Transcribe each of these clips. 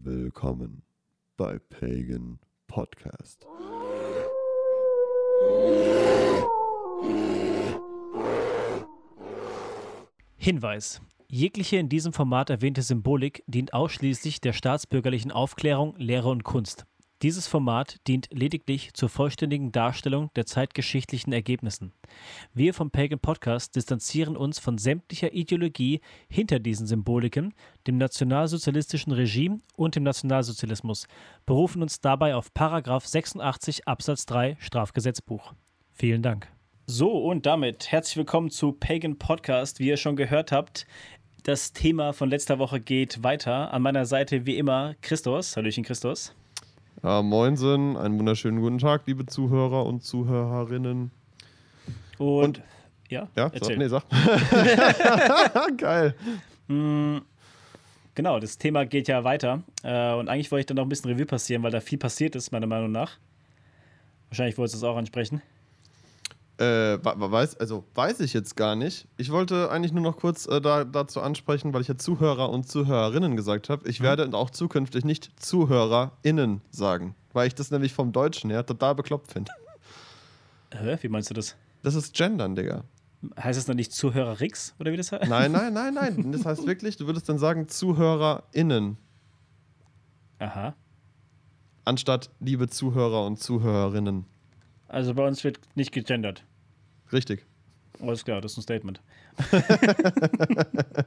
Willkommen bei Pagan Podcast. Hinweis. Jegliche in diesem Format erwähnte Symbolik dient ausschließlich der staatsbürgerlichen Aufklärung, Lehre und Kunst. Dieses Format dient lediglich zur vollständigen Darstellung der zeitgeschichtlichen Ergebnissen. Wir vom Pagan Podcast distanzieren uns von sämtlicher Ideologie hinter diesen Symboliken, dem nationalsozialistischen Regime und dem Nationalsozialismus, berufen uns dabei auf Paragraph 86 Absatz 3 Strafgesetzbuch. Vielen Dank. So, und damit herzlich willkommen zu Pagan Podcast. Wie ihr schon gehört habt, das Thema von letzter Woche geht weiter. An meiner Seite wie immer Christos. Hallöchen, Christos. Ja, moinsen, einen wunderschönen guten Tag, liebe Zuhörer und Zuhörerinnen. Und, Und- ja, Ja, erzähl. sag, nee, sag. Geil. Mm, Genau, das Thema geht ja weiter. Äh, und eigentlich wollte ich dann noch ein bisschen Revue passieren, weil da viel passiert ist, meiner Meinung nach. Wahrscheinlich wolltest du es auch ansprechen. Äh, weiß, also weiß ich jetzt gar nicht. Ich wollte eigentlich nur noch kurz äh, da, dazu ansprechen, weil ich ja Zuhörer und Zuhörerinnen gesagt habe. Ich werde auch zukünftig nicht ZuhörerInnen sagen, weil ich das nämlich vom Deutschen her total bekloppt finde. Hä? Wie meinst du das? Das ist Gendern, Digga. Heißt es dann nicht Zuhörer Rix oder wie das heißt? Nein, nein, nein, nein. Das heißt wirklich, du würdest dann sagen ZuhörerInnen, Aha. anstatt liebe Zuhörer und Zuhörerinnen. Also bei uns wird nicht gegendert. Richtig. Alles klar, das ist ein Statement.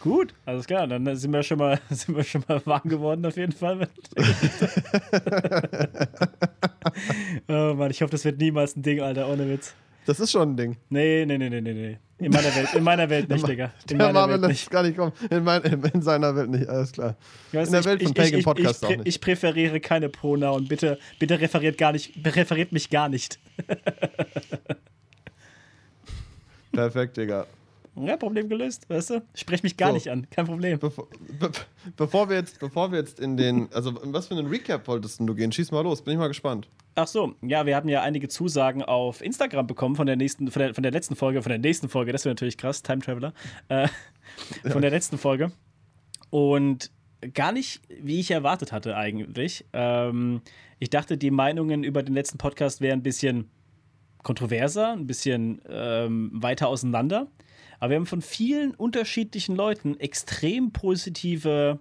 Gut, alles klar, dann sind wir schon mal, sind wir schon mal warm geworden auf jeden Fall. oh Mann, ich hoffe, das wird niemals ein Ding, Alter, ohne Witz. Das ist schon ein Ding. Nee, nee, nee, nee, nee, nee. In meiner Welt, in meiner Welt nicht, Digga. In Der Welt lässt es gar nicht kommen. In, mein, in, in seiner Welt nicht, alles klar. In der nicht, Welt von ich, Pagan ich, Podcast ich, auch ich, nicht. Ich präferiere keine Pronoun. Bitte, bitte referiert gar nicht, referiert mich gar nicht. Perfekt, Digga. Ja, Problem gelöst, weißt du? Sprech mich gar So. nicht an, kein Problem. Bevor, be, bevor, wir jetzt, bevor wir jetzt in den. Also, in was für einen Recap wolltest du gehen? Schieß mal los, bin ich mal gespannt. Ach so, ja, wir hatten ja einige Zusagen auf Instagram bekommen von der nächsten, von der, von der letzten Folge, von der nächsten Folge, das wäre natürlich krass, Time Traveler, äh, von der letzten Folge. Und gar nicht, wie ich erwartet hatte eigentlich. Ähm, ich dachte, die Meinungen über den letzten Podcast wären ein bisschen kontroverser, ein bisschen ähm, weiter auseinander. Aber wir haben von vielen unterschiedlichen Leuten extrem positive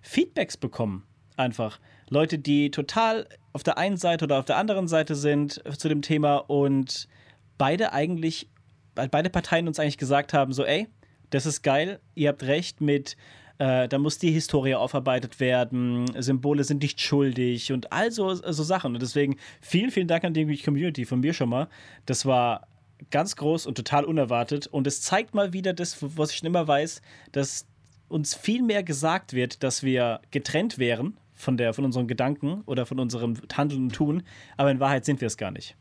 Feedbacks bekommen. Einfach. Leute, die total auf der einen Seite oder auf der anderen Seite sind zu dem Thema und beide eigentlich, beide Parteien uns eigentlich gesagt haben: so, ey, das ist geil, ihr habt recht mit, äh, da muss die Historie aufarbeitet werden, Symbole sind nicht schuldig und all so, so Sachen. Und deswegen vielen, vielen Dank an die Community von mir schon mal. Das war ganz groß und total unerwartet. Und es zeigt mal wieder das, was ich schon immer weiß, dass uns viel mehr gesagt wird, dass wir getrennt wären von, der, von unseren Gedanken oder von unserem Handeln und Tun, aber in Wahrheit sind wir es gar nicht.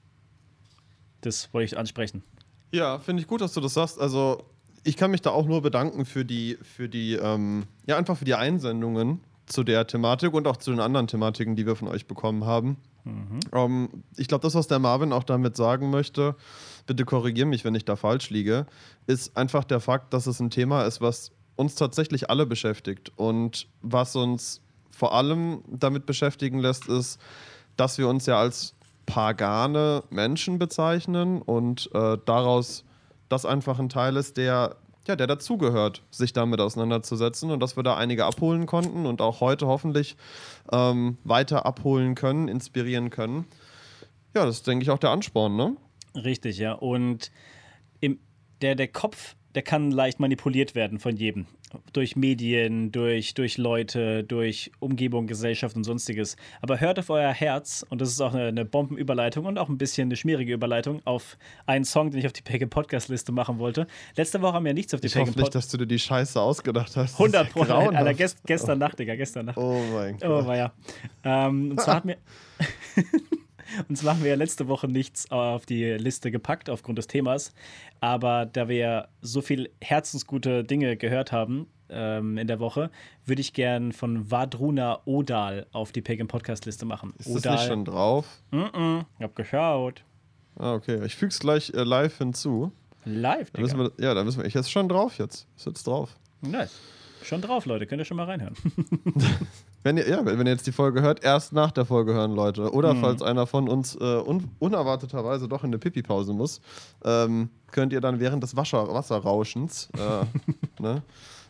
Das wollte ich ansprechen. Ja, finde ich gut, dass du das sagst. Also, ich kann mich da auch nur bedanken für die, für die, ähm, ja, einfach für die Einsendungen zu der Thematik und auch zu den anderen Thematiken, die wir von euch bekommen haben. Ähm, ich glaube, das, was der Marvin auch damit sagen möchte, bitte korrigiere mich, wenn ich da falsch liege, ist einfach der Fakt, dass es ein Thema ist, was uns tatsächlich alle beschäftigt und was uns vor allem damit beschäftigen lässt, ist, dass wir uns ja als pagane Menschen bezeichnen und äh, daraus das einfach ein Teil ist, der, ja, der dazugehört, sich damit auseinanderzusetzen und dass wir da einige abholen konnten und auch heute hoffentlich ähm, weiter abholen können, inspirieren können. Ja, das ist, denke ich, auch der Ansporn, ne? Richtig, ja. Und im, der, der Kopf, der kann leicht manipuliert werden von jedem. Durch Medien, durch, durch Leute, durch Umgebung, Gesellschaft und sonstiges. Aber hört auf euer Herz, und das ist auch eine, eine Bombenüberleitung und auch ein bisschen eine schmierige Überleitung auf einen Song, den ich auf die Pagan Podcast Liste machen wollte. Letzte Woche haben wir nichts auf die Ich hoffe nicht, Podcast. dass du dir die Scheiße ausgedacht hast. Das ist 100 ja Pro. grauenhaft. Alter, gest, gestern Nacht, Digga, gestern Nacht. Oh mein Oh, Gott. war ja. Ähm, und zwar hat mir. und zwar haben wir ja letzte Woche nichts auf die Liste gepackt aufgrund des Themas. Aber da wir so viel herzensgute Dinge gehört haben ähm, in der Woche, würde ich gern von Vadruna Odal auf die Pagan Podcast Liste machen. Ist das nicht schon drauf? Mm -mm, ich hab geschaut. Ah, okay. Ich füge es gleich äh, live hinzu. Live, Da müssen Digga. wir, ja, da müssen wir. Ich ist schon drauf jetzt. Ist jetzt drauf. Nice. Schon drauf, Leute. Könnt ihr schon mal reinhören. wenn ihr, ja, wenn ihr jetzt die Folge hört, erst nach der Folge hören, Leute. Oder mhm. falls einer von uns äh, un unerwarteterweise doch in eine Pipi-Pause muss, ähm, könnt ihr dann während des Wasser Wasserrauschens äh, ne,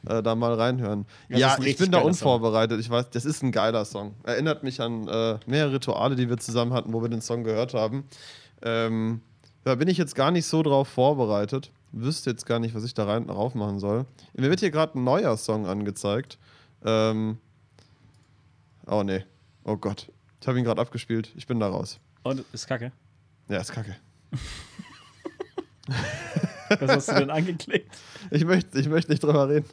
äh, da mal reinhören. Das ja, ich bin da unvorbereitet. Song. Ich weiß, das ist ein geiler Song. Erinnert mich an äh, mehrere Rituale, die wir zusammen hatten, wo wir den Song gehört haben. Ähm, da bin ich jetzt gar nicht so drauf vorbereitet. Wüsste jetzt gar nicht, was ich da rein drauf machen soll. Mir wird hier gerade ein neuer Song angezeigt. Ähm oh nee. Oh Gott. Ich habe ihn gerade abgespielt. Ich bin da raus. Und ist kacke? Ja, ist kacke. Was hast du denn angeklickt? Ich möchte, ich möchte nicht drüber reden.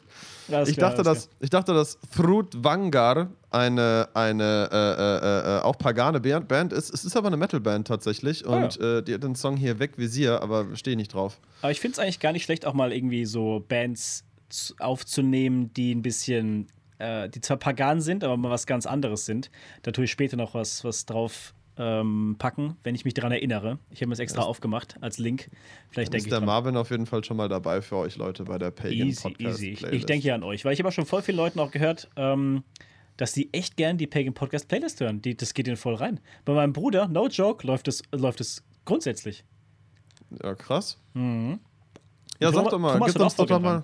Ich, klar, dachte, dass, ich dachte, dass Thrud Vangar eine, eine äh, äh, äh, auch pagane Band ist. Es ist aber eine Metalband tatsächlich. Ah, und ja. Äh, die hat den Song hier weg Visier, aber stehe nicht drauf. Aber ich finde es eigentlich gar nicht schlecht, auch mal irgendwie so Bands aufzunehmen, die ein bisschen, äh, die zwar pagan sind, aber mal was ganz anderes sind. Da tue ich später noch was, was drauf ähm, packen, wenn ich mich daran erinnere. Ich habe mir das extra das aufgemacht als Link. Vielleicht denke ist der Marvin auf jeden Fall schon mal dabei für euch Leute bei der Pagan easy, Podcast easy. Ich, ich denke ja an euch, weil ich habe schon voll vielen Leuten auch gehört, ähm, dass die echt gern die Pagan Podcast Playlist hören. Die, das geht ihnen voll rein. Bei meinem Bruder, no joke, läuft es läuft grundsätzlich. Ja, krass. Mhm. Ja, sag doch mal, gib uns doch mal.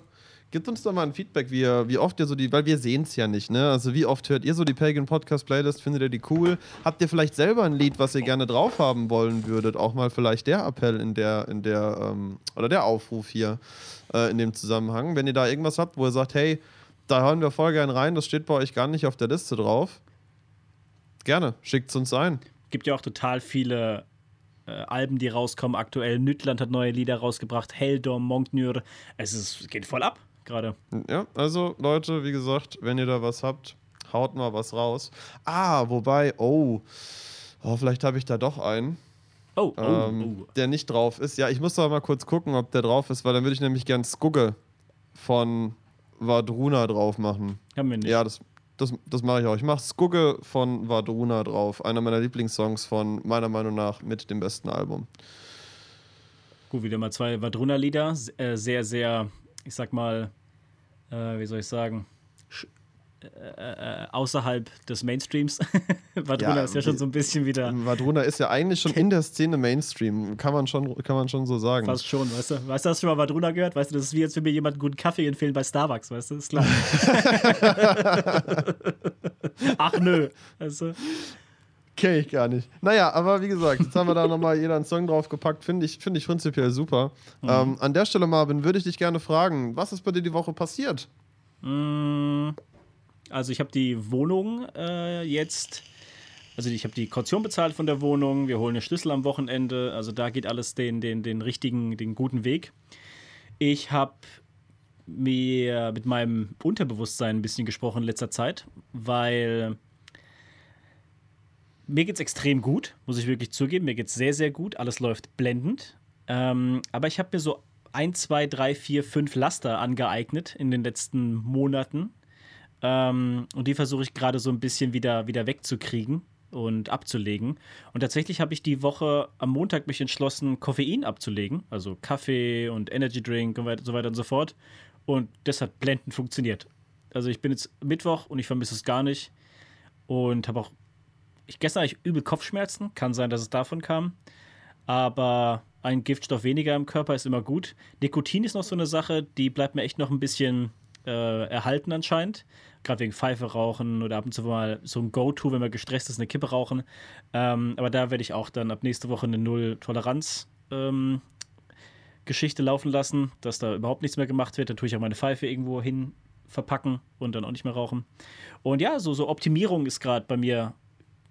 Gebt uns doch mal ein Feedback, wie, wie oft ihr so die, weil wir sehen es ja nicht, ne? Also wie oft hört ihr so die Pagan Podcast Playlist? Findet ihr die cool? Habt ihr vielleicht selber ein Lied, was ihr gerne drauf haben wollen würdet? Auch mal vielleicht der Appell in der, in der, ähm, oder der Aufruf hier äh, in dem Zusammenhang. Wenn ihr da irgendwas habt, wo ihr sagt, hey, da hören wir voll gern rein, das steht bei euch gar nicht auf der Liste drauf. Gerne, schickt es uns ein. Gibt ja auch total viele äh, Alben, die rauskommen aktuell. Nütland hat neue Lieder rausgebracht, Heldom, Monknür. Es ist, geht voll ab gerade. Ja, also Leute, wie gesagt, wenn ihr da was habt, haut mal was raus. Ah, wobei, oh, oh vielleicht habe ich da doch einen. Oh, oh, ähm, oh. Der nicht drauf ist. Ja, ich muss doch mal kurz gucken, ob der drauf ist, weil dann würde ich nämlich gern Skugge von Vadruna drauf machen. Haben wir nicht. Ja, das, das, das mache ich auch. Ich mache Skugge von Vadruna drauf. Einer meiner Lieblingssongs von meiner Meinung nach mit dem besten Album. Gut, wieder mal zwei Vadruna-Lieder. Äh, sehr, sehr ich sag mal, äh, wie soll ich sagen, äh, äh, außerhalb des Mainstreams. Vadruna ja, ist ja schon so ein bisschen wieder. Vadruna ist ja eigentlich schon in der Szene Mainstream, kann man schon, kann man schon so sagen. Fast schon, weißt du? Weißt du, hast du schon mal Vadruna gehört? Weißt du, das ist wie jetzt, wenn mir jemand einen guten Kaffee empfehlen bei Starbucks, weißt du? Ist klar. Ach nö, weißt du? Kenne ich gar nicht. Naja, aber wie gesagt, jetzt haben wir da nochmal jeder einen Song draufgepackt. Finde ich, find ich prinzipiell super. Mhm. Ähm, an der Stelle, Marvin, würde ich dich gerne fragen, was ist bei dir die Woche passiert? Mm, also ich habe die Wohnung äh, jetzt, also ich habe die Kaution bezahlt von der Wohnung, wir holen den Schlüssel am Wochenende, also da geht alles den, den, den richtigen, den guten Weg. Ich habe mir mit meinem Unterbewusstsein ein bisschen gesprochen in letzter Zeit, weil mir geht es extrem gut, muss ich wirklich zugeben. Mir geht es sehr, sehr gut. Alles läuft blendend. Ähm, aber ich habe mir so ein, zwei, drei, vier, fünf Laster angeeignet in den letzten Monaten. Ähm, und die versuche ich gerade so ein bisschen wieder, wieder wegzukriegen und abzulegen. Und tatsächlich habe ich die Woche am Montag mich entschlossen, Koffein abzulegen. Also Kaffee und Energy Drink und so weiter und so fort. Und das hat blendend funktioniert. Also ich bin jetzt Mittwoch und ich vermisse es gar nicht. Und habe auch ich gestern hatte ich übel Kopfschmerzen, kann sein, dass es davon kam. Aber ein Giftstoff weniger im Körper ist immer gut. Nikotin ist noch so eine Sache, die bleibt mir echt noch ein bisschen äh, erhalten anscheinend. Gerade wegen Pfeife rauchen oder ab und zu mal so ein Go-To, wenn man gestresst ist, eine Kippe rauchen. Ähm, aber da werde ich auch dann ab nächste Woche eine Null-Toleranz ähm, Geschichte laufen lassen, dass da überhaupt nichts mehr gemacht wird. Da tue ich auch meine Pfeife irgendwo hin verpacken und dann auch nicht mehr rauchen. Und ja, so, so Optimierung ist gerade bei mir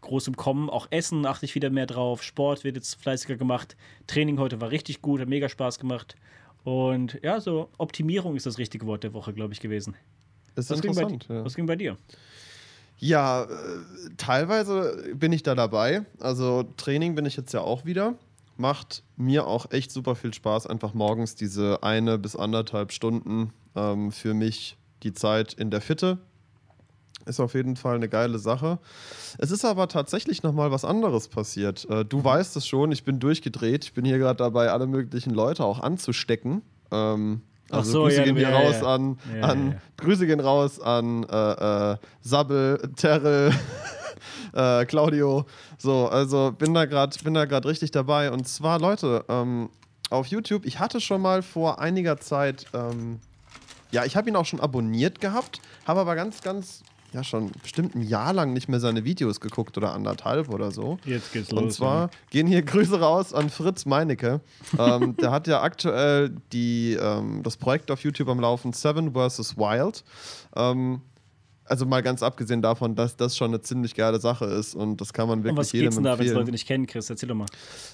groß im Kommen. Auch Essen achte ich wieder mehr drauf. Sport wird jetzt fleißiger gemacht. Training heute war richtig gut, hat mega Spaß gemacht. Und ja, so Optimierung ist das richtige Wort der Woche, glaube ich, gewesen. Das ist was interessant. Ging bei, ja. Was ging bei dir? Ja, äh, teilweise bin ich da dabei. Also Training bin ich jetzt ja auch wieder. Macht mir auch echt super viel Spaß, einfach morgens diese eine bis anderthalb Stunden ähm, für mich die Zeit in der Fitte ist auf jeden Fall eine geile Sache. Es ist aber tatsächlich nochmal was anderes passiert. Äh, du weißt es schon, ich bin durchgedreht. Ich bin hier gerade dabei, alle möglichen Leute auch anzustecken. Ähm, Also so, Grüße ja, gehen hier ja, raus ja. an, Ja, an ja, ja. Grüße gehen raus an äh, äh, Sabbel, Terrell, äh, Claudio. So, also bin da gerade bin da gerade richtig dabei. Und zwar, Leute, ähm, auf YouTube, ich hatte schon mal vor einiger Zeit, ähm, ja, ich habe ihn auch schon abonniert gehabt, habe aber ganz, ganz, ja, schon bestimmt ein Jahr lang nicht mehr seine Videos geguckt oder anderthalb oder so. Jetzt geht's los. Und zwar gehen hier Grüße raus an Fritz Meinecke. ähm, der hat ja aktuell die, ähm, das Projekt auf YouTube am Laufen, Seven vs. Wild. Ähm, also mal ganz abgesehen davon, dass das schon eine ziemlich geile Sache ist und das kann man Und wirklich was jedem geht's denn da, wenn es. Leute nicht kennen, Chris? Erzähl doch mal.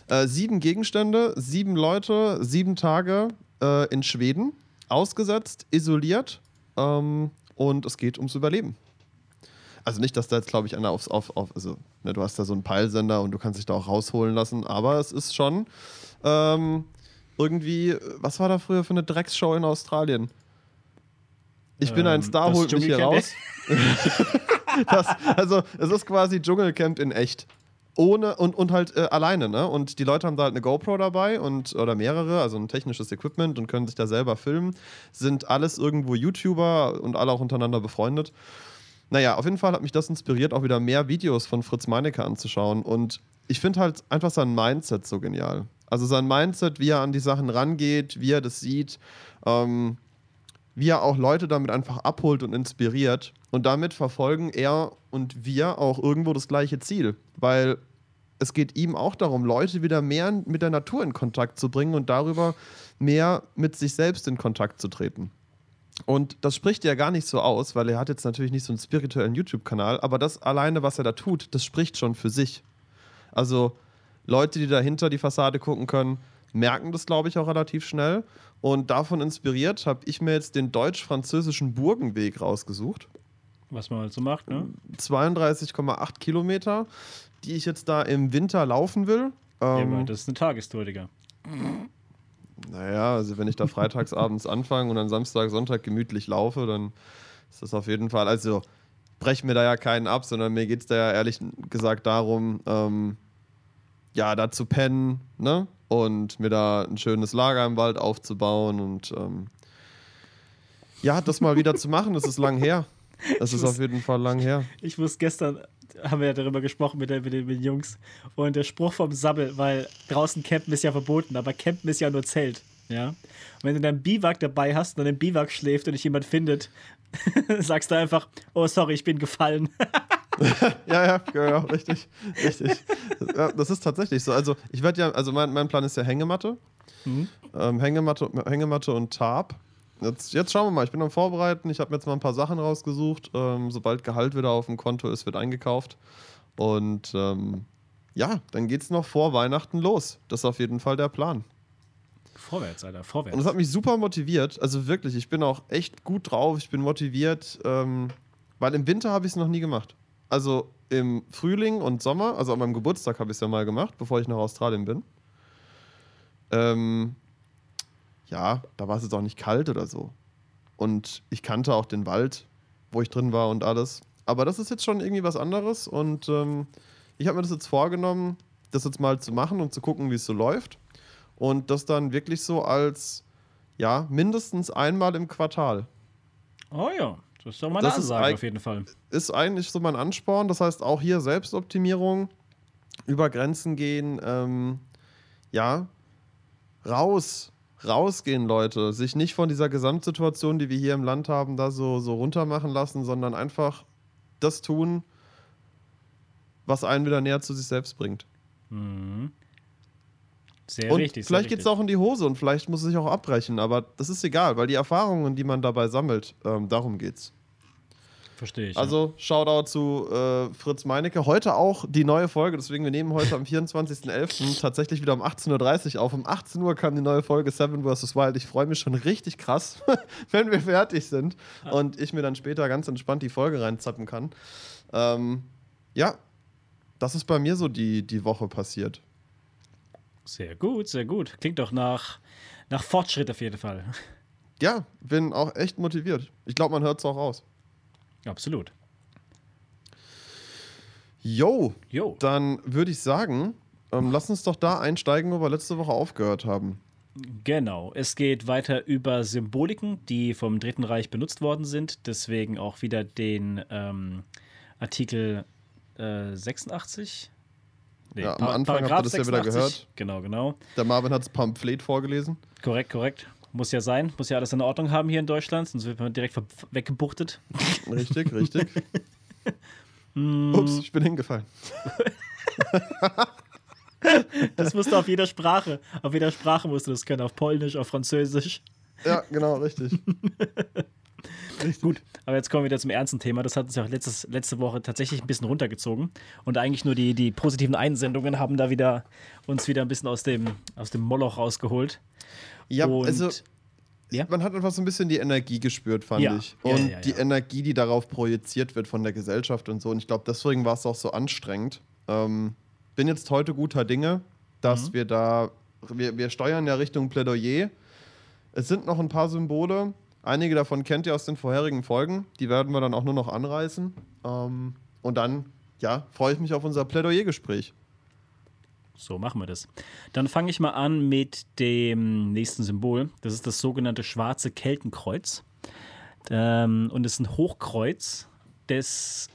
Äh, sieben Gegenstände, sieben Leute, sieben Tage äh, in Schweden, ausgesetzt, isoliert ähm, und es geht ums Überleben. Also nicht, dass da jetzt, glaube ich, einer aufs, auf, auf also ne, du hast da so einen Peilsender und du kannst dich da auch rausholen lassen, aber es ist schon ähm, irgendwie, was war da früher für eine Drecksshow in Australien? Ich bin ein Ähm, Star, das holt mich hier raus. das, also es ist quasi Dschungelcamp in echt. Ohne und, und halt äh, alleine, ne? Und die Leute haben da halt eine GoPro dabei und oder mehrere, also ein technisches Equipment und können sich da selber filmen. Sind alles irgendwo YouTuber und alle auch untereinander befreundet. Naja, auf jeden Fall hat mich das inspiriert, auch wieder mehr Videos von Fritz Meinecke anzuschauen. Und ich finde halt einfach sein Mindset so genial. Also sein Mindset, wie er an die Sachen rangeht, wie er das sieht, ähm, wie er auch Leute damit einfach abholt und inspiriert. Und damit verfolgen er und wir auch irgendwo das gleiche Ziel. Weil es geht ihm auch darum, Leute wieder mehr mit der Natur in Kontakt zu bringen und darüber mehr mit sich selbst in Kontakt zu treten. Und das spricht er gar nicht so aus, weil er hat jetzt natürlich nicht so einen spirituellen YouTube-Kanal, aber das alleine, was er da tut, das spricht schon für sich. Also Leute, die dahinter die Fassade gucken können, merken das, glaube ich, auch relativ schnell. Und davon inspiriert habe ich mir jetzt den deutsch-französischen Burgenweg rausgesucht. Was man halt so macht, ne? 32,8 Kilometer, die ich jetzt da im Winter laufen will. Ja, Ähm, aber das ist eine Tagestour, Digga. Naja, also wenn ich da freitagsabends anfange und dann Samstag, Sonntag gemütlich laufe, dann ist das auf jeden Fall, also brech mir da ja keinen ab, sondern mir geht es da ja ehrlich gesagt darum, ähm, ja, da zu pennen, ne? Und mir da ein schönes Lager im Wald aufzubauen und ähm, ja, das mal wieder zu machen, das ist lang her. Das ist muss- auf jeden Fall lang her. Ich muss gestern, haben wir ja darüber gesprochen mit, der, mit, den, mit den Jungs. Und der Spruch vom Sabbel, weil draußen campen ist ja verboten, aber campen ist ja nur Zelt. Ja. Und wenn du deinen Biwak dabei hast und dann im Biwak schläft und dich jemand findet, sagst du einfach, oh sorry, ich bin gefallen. Ja, ja, ja, richtig, richtig. Ja, das ist tatsächlich so. Also ich werde ja, also mein, mein Plan ist ja Hängematte. Ähm, Hängematte, Hängematte und Tarp. Jetzt, jetzt schauen wir mal, ich bin am Vorbereiten. Ich habe mir jetzt mal ein paar Sachen rausgesucht. Ähm, sobald Gehalt wieder auf dem Konto ist, wird eingekauft. Und ähm, ja, dann geht es noch vor Weihnachten los. Das ist auf jeden Fall der Plan. Vorwärts, Alter, Und vorwärts. das hat mich super motiviert. Also wirklich, ich bin auch echt gut drauf. Ich bin motiviert, ähm, weil im Winter habe ich es noch nie gemacht. Also im Frühling und Sommer, also an meinem Geburtstag habe ich es ja mal gemacht, bevor ich nach Australien bin. Ähm, ja, da war es jetzt auch nicht kalt oder so. Und ich kannte auch den Wald, wo ich drin war und alles. Aber das ist jetzt schon irgendwie was anderes und ähm, ich habe mir das jetzt vorgenommen, das jetzt mal zu machen und zu gucken, wie es so läuft. Und das dann wirklich so als, ja, mindestens einmal im Quartal. Oh ja, das ist doch mal Das Ansage auf jeden Fall. Ist eigentlich so mein Ansporn. Das heißt auch hier Selbstoptimierung, über Grenzen gehen, ähm, ja, raus, rausgehen, Leute. Sich nicht von dieser Gesamtsituation, die wir hier im Land haben, da so, so runter machen lassen, sondern einfach das tun, was einen wieder näher zu sich selbst bringt. Sehr und richtig. vielleicht geht es auch in die Hose und vielleicht muss es sich auch abbrechen, aber das ist egal, weil die Erfahrungen, die man dabei sammelt, ähm, darum geht's. Verstehe ich. Also Shoutout zu äh, Fritz Meinecke. Heute auch die neue Folge, deswegen wir nehmen heute am 24.11. tatsächlich wieder um 18.30 Uhr auf. Um 18 Uhr kam die neue Folge Seven vs. Wild. Ich freue mich schon richtig krass, wenn wir fertig sind und ich mir dann später ganz entspannt die Folge reinzappen kann. Ähm, ja, das ist bei mir so die, die Woche passiert. ja. Sehr gut, sehr gut. Klingt doch nach, nach Fortschritt auf jeden Fall. Ja, bin auch echt motiviert. Ich glaube, man hört es auch raus. Absolut. Yo, Jo. dann würde ich sagen, ähm, lass uns doch da einsteigen, wo wir letzte Woche aufgehört haben. Genau, es geht weiter über Symboliken, die vom Dritten Reich benutzt worden sind. Deswegen auch wieder den ähm, Artikel äh, 86. Nee, ja, am Anfang habt ihr das 86. ja wieder gehört. Genau, genau. Der Marvin hat das Pamphlet vorgelesen. Korrekt, korrekt. Muss ja sein, muss ja alles in Ordnung haben hier in Deutschland, sonst wird man direkt weggebuchtet. Richtig, richtig. Ups, ich bin hingefallen. das musst du auf jeder Sprache. Auf jeder Sprache musst du das können. Auf Polnisch, auf Französisch. Ja, genau, richtig. richtig. Gut, aber jetzt kommen wir wieder zum ernsten Thema. Das hat uns ja letztes, letzte Woche tatsächlich ein bisschen runtergezogen. Und eigentlich nur die, die positiven Einsendungen haben da wieder uns wieder ein bisschen aus dem, aus dem Moloch rausgeholt. Ja, Und also ja? man hat einfach so ein bisschen die Energie gespürt, fand ja. ich. Und ja, die Energie, die darauf projiziert wird von der Gesellschaft und so. Und ich glaube, deswegen war es auch so anstrengend. Ähm, bin jetzt heute guter Dinge, dass mhm. wir da, wir, wir steuern ja Richtung Plädoyer. Es sind noch ein paar Symbole. Einige davon kennt ihr aus den vorherigen Folgen. Die werden wir dann auch nur noch anreißen. Ähm, und dann, ja, freue ich mich auf unser Plädoyer-Gespräch. So machen wir das. Dann fange ich mal an mit dem nächsten Symbol. Das ist das sogenannte schwarze Keltenkreuz. Ähm, und es ist ein Hochkreuz, das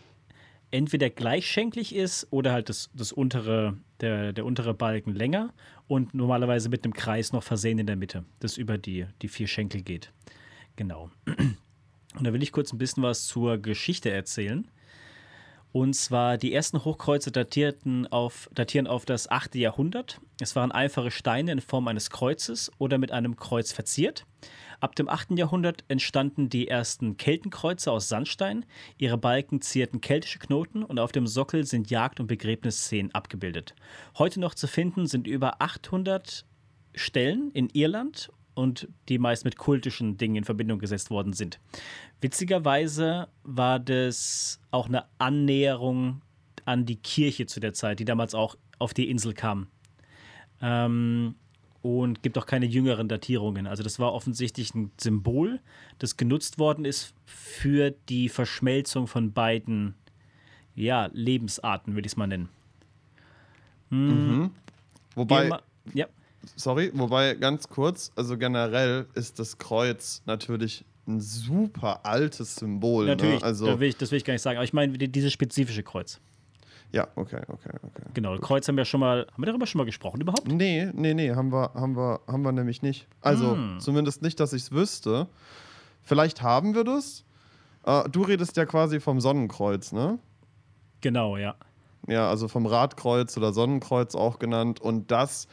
entweder gleichschenklig ist oder halt das, das untere, der, der untere Balken länger und normalerweise mit einem Kreis noch versehen in der Mitte, das über die, die vier Schenkel geht. Genau. Und da will ich kurz ein bisschen was zur Geschichte erzählen. Und zwar die ersten Hochkreuze datierten auf, datieren auf das 8. Jahrhundert. Es waren einfache Steine in Form eines Kreuzes oder mit einem Kreuz verziert. Ab dem 8. Jahrhundert entstanden die ersten Keltenkreuze aus Sandstein. Ihre Balken zierten keltische Knoten und auf dem Sockel sind Jagd- und Begräbnisszenen abgebildet. Heute noch zu finden sind über 800 Stellen in Irland und die meist mit kultischen Dingen in Verbindung gesetzt worden sind. Witzigerweise war das auch eine Annäherung an die Kirche zu der Zeit, die damals auch auf die Insel kam. Ähm, und gibt auch keine jüngeren Datierungen. Also das war offensichtlich ein Symbol, das genutzt worden ist für die Verschmelzung von beiden ja, Lebensarten, würde ich es mal nennen. Hm. Mhm. Wobei, ja. Sorry, wobei ganz kurz, also generell ist das Kreuz natürlich ein super altes Symbol. Ne? Natürlich, ne? also, da will ich, das will ich gar nicht sagen, aber ich meine dieses spezifische Kreuz. Ja, okay, okay, okay. Genau, Kreuz haben wir schon mal, haben wir darüber schon mal gesprochen überhaupt? Nee, nee, nee, haben wir, haben wir, haben wir nämlich nicht. Also, hm. zumindest nicht, dass ich es wüsste. Vielleicht haben wir das. Äh, du redest ja quasi vom Sonnenkreuz, ne? Genau, ja. Ja, also vom Radkreuz oder Sonnenkreuz auch genannt. Und das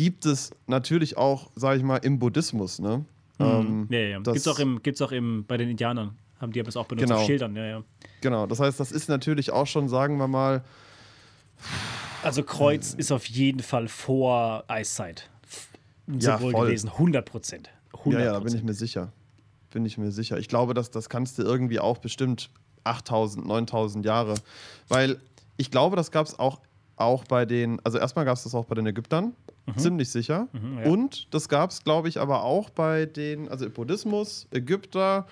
gibt es natürlich auch, sag ich mal, im Buddhismus, ne? Hm. Ähm, ja, ja. Gibt es auch, im, gibt's auch im, bei den Indianern haben die das auch benutzt genau. auf Schildern, ja, ja. Genau, das heißt, das ist natürlich auch schon, sagen wir mal. Also Kreuz ist auf jeden Fall vor Eiszeit ja, voll. gewesen, 100 Prozent. Ja, ja, da bin ich mir sicher. Bin ich mir sicher. Ich glaube, dass das kannst du irgendwie auch bestimmt 8000, 9000 Jahre. Weil ich glaube, das gab es auch, auch bei den, also erstmal gab es das auch bei den Ägyptern, mhm. ziemlich sicher. Mhm, ja. Und das gab es, glaube ich, aber auch bei den, also Buddhismus, Ägypter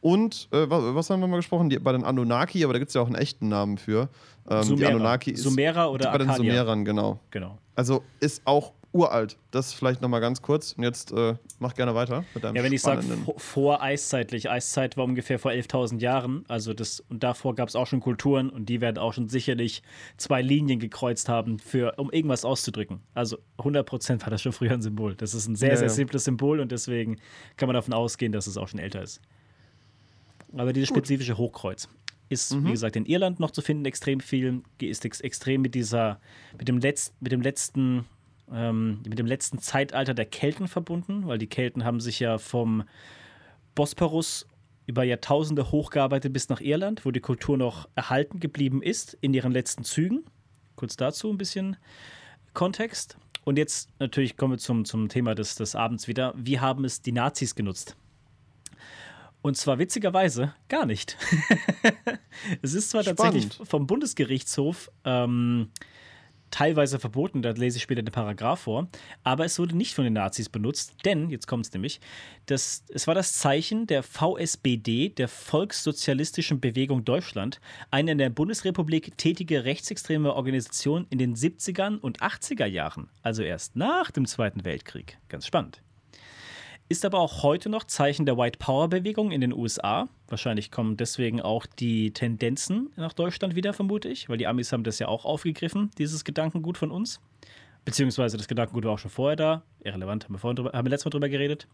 und äh, was, was, haben wir mal gesprochen? Die, bei den Anunnaki, aber da gibt es ja auch einen echten Namen für. Ähm, Sumera. Die Anunnaki ist, Sumera oder Bei den Sumerern, genau. genau. Also ist auch uralt. Das vielleicht nochmal ganz kurz. Und jetzt äh, mach gerne weiter mit deinem Ja, wenn ich sage vor eiszeitlich, Eiszeit war ungefähr vor 11.000 Jahren. Also das, und davor gab es auch schon Kulturen und die werden auch schon sicherlich zwei Linien gekreuzt haben, für, um irgendwas auszudrücken. Also 100% war das schon früher ein Symbol. Das ist ein sehr, ja, sehr ja. simples Symbol und deswegen kann man davon ausgehen, dass es auch schon älter ist. Aber dieses Gut. spezifische Hochkreuz ist, mhm. wie gesagt, in Irland noch zu finden, extrem viel, ist ex extrem mit dieser, mit dem, Letz-, mit dem letzten, ähm, mit dem letzten Zeitalter der Kelten verbunden, weil die Kelten haben sich ja vom Bosporus über Jahrtausende hochgearbeitet bis nach Irland, wo die Kultur noch erhalten geblieben ist in ihren letzten Zügen. Kurz dazu ein bisschen Kontext. Und jetzt natürlich kommen wir zum, zum Thema des, des Abends wieder. Wie haben es die Nazis genutzt? Und zwar witzigerweise gar nicht. es ist zwar Spannend. tatsächlich vom Bundesgerichtshof ähm, teilweise verboten, da lese ich später den Paragraph vor, aber es wurde nicht von den Nazis benutzt, denn, jetzt kommt es nämlich, das, es war das Zeichen der VSBD, der Volkssozialistischen Bewegung Deutschland, eine in der Bundesrepublik tätige rechtsextreme Organisation in den 70ern und 80er Jahren, also erst nach dem Zweiten Weltkrieg. Ganz spannend ist aber auch heute noch Zeichen der White Power Bewegung in den USA. Wahrscheinlich kommen deswegen auch die Tendenzen nach Deutschland wieder, vermute ich, weil die Amis haben das ja auch aufgegriffen, dieses Gedankengut von uns. Beziehungsweise das Gedankengut war auch schon vorher da. Irrelevant, haben wir, vorhin drüber, haben wir letztes Mal drüber geredet.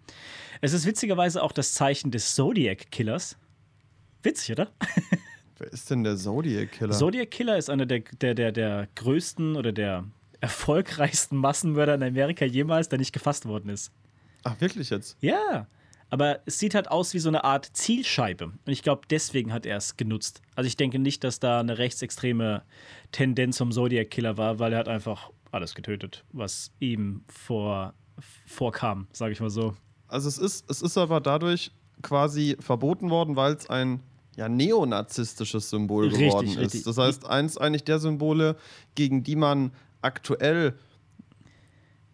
Es ist witzigerweise auch das Zeichen des Zodiac Killers. Witzig, oder? Wer ist denn der Zodiac Killer? Zodiac Killer ist einer der, der, der, der größten oder der erfolgreichsten Massenmörder in Amerika jemals, der nicht gefasst worden ist. Ach, wirklich jetzt? Ja. Aber es sieht halt aus wie so eine Art Zielscheibe. Und ich glaube, deswegen hat er es genutzt. Also ich denke nicht, dass da eine rechtsextreme Tendenz zum Zodiac Killer war, weil er hat einfach alles getötet, was ihm vor, vorkam, sage ich mal so. Also es ist, es ist aber dadurch quasi verboten worden, weil es ein ja, neonazistisches Symbol Richtig, geworden ist. richtig. Das heißt, eins eigentlich der Symbole, gegen die man aktuell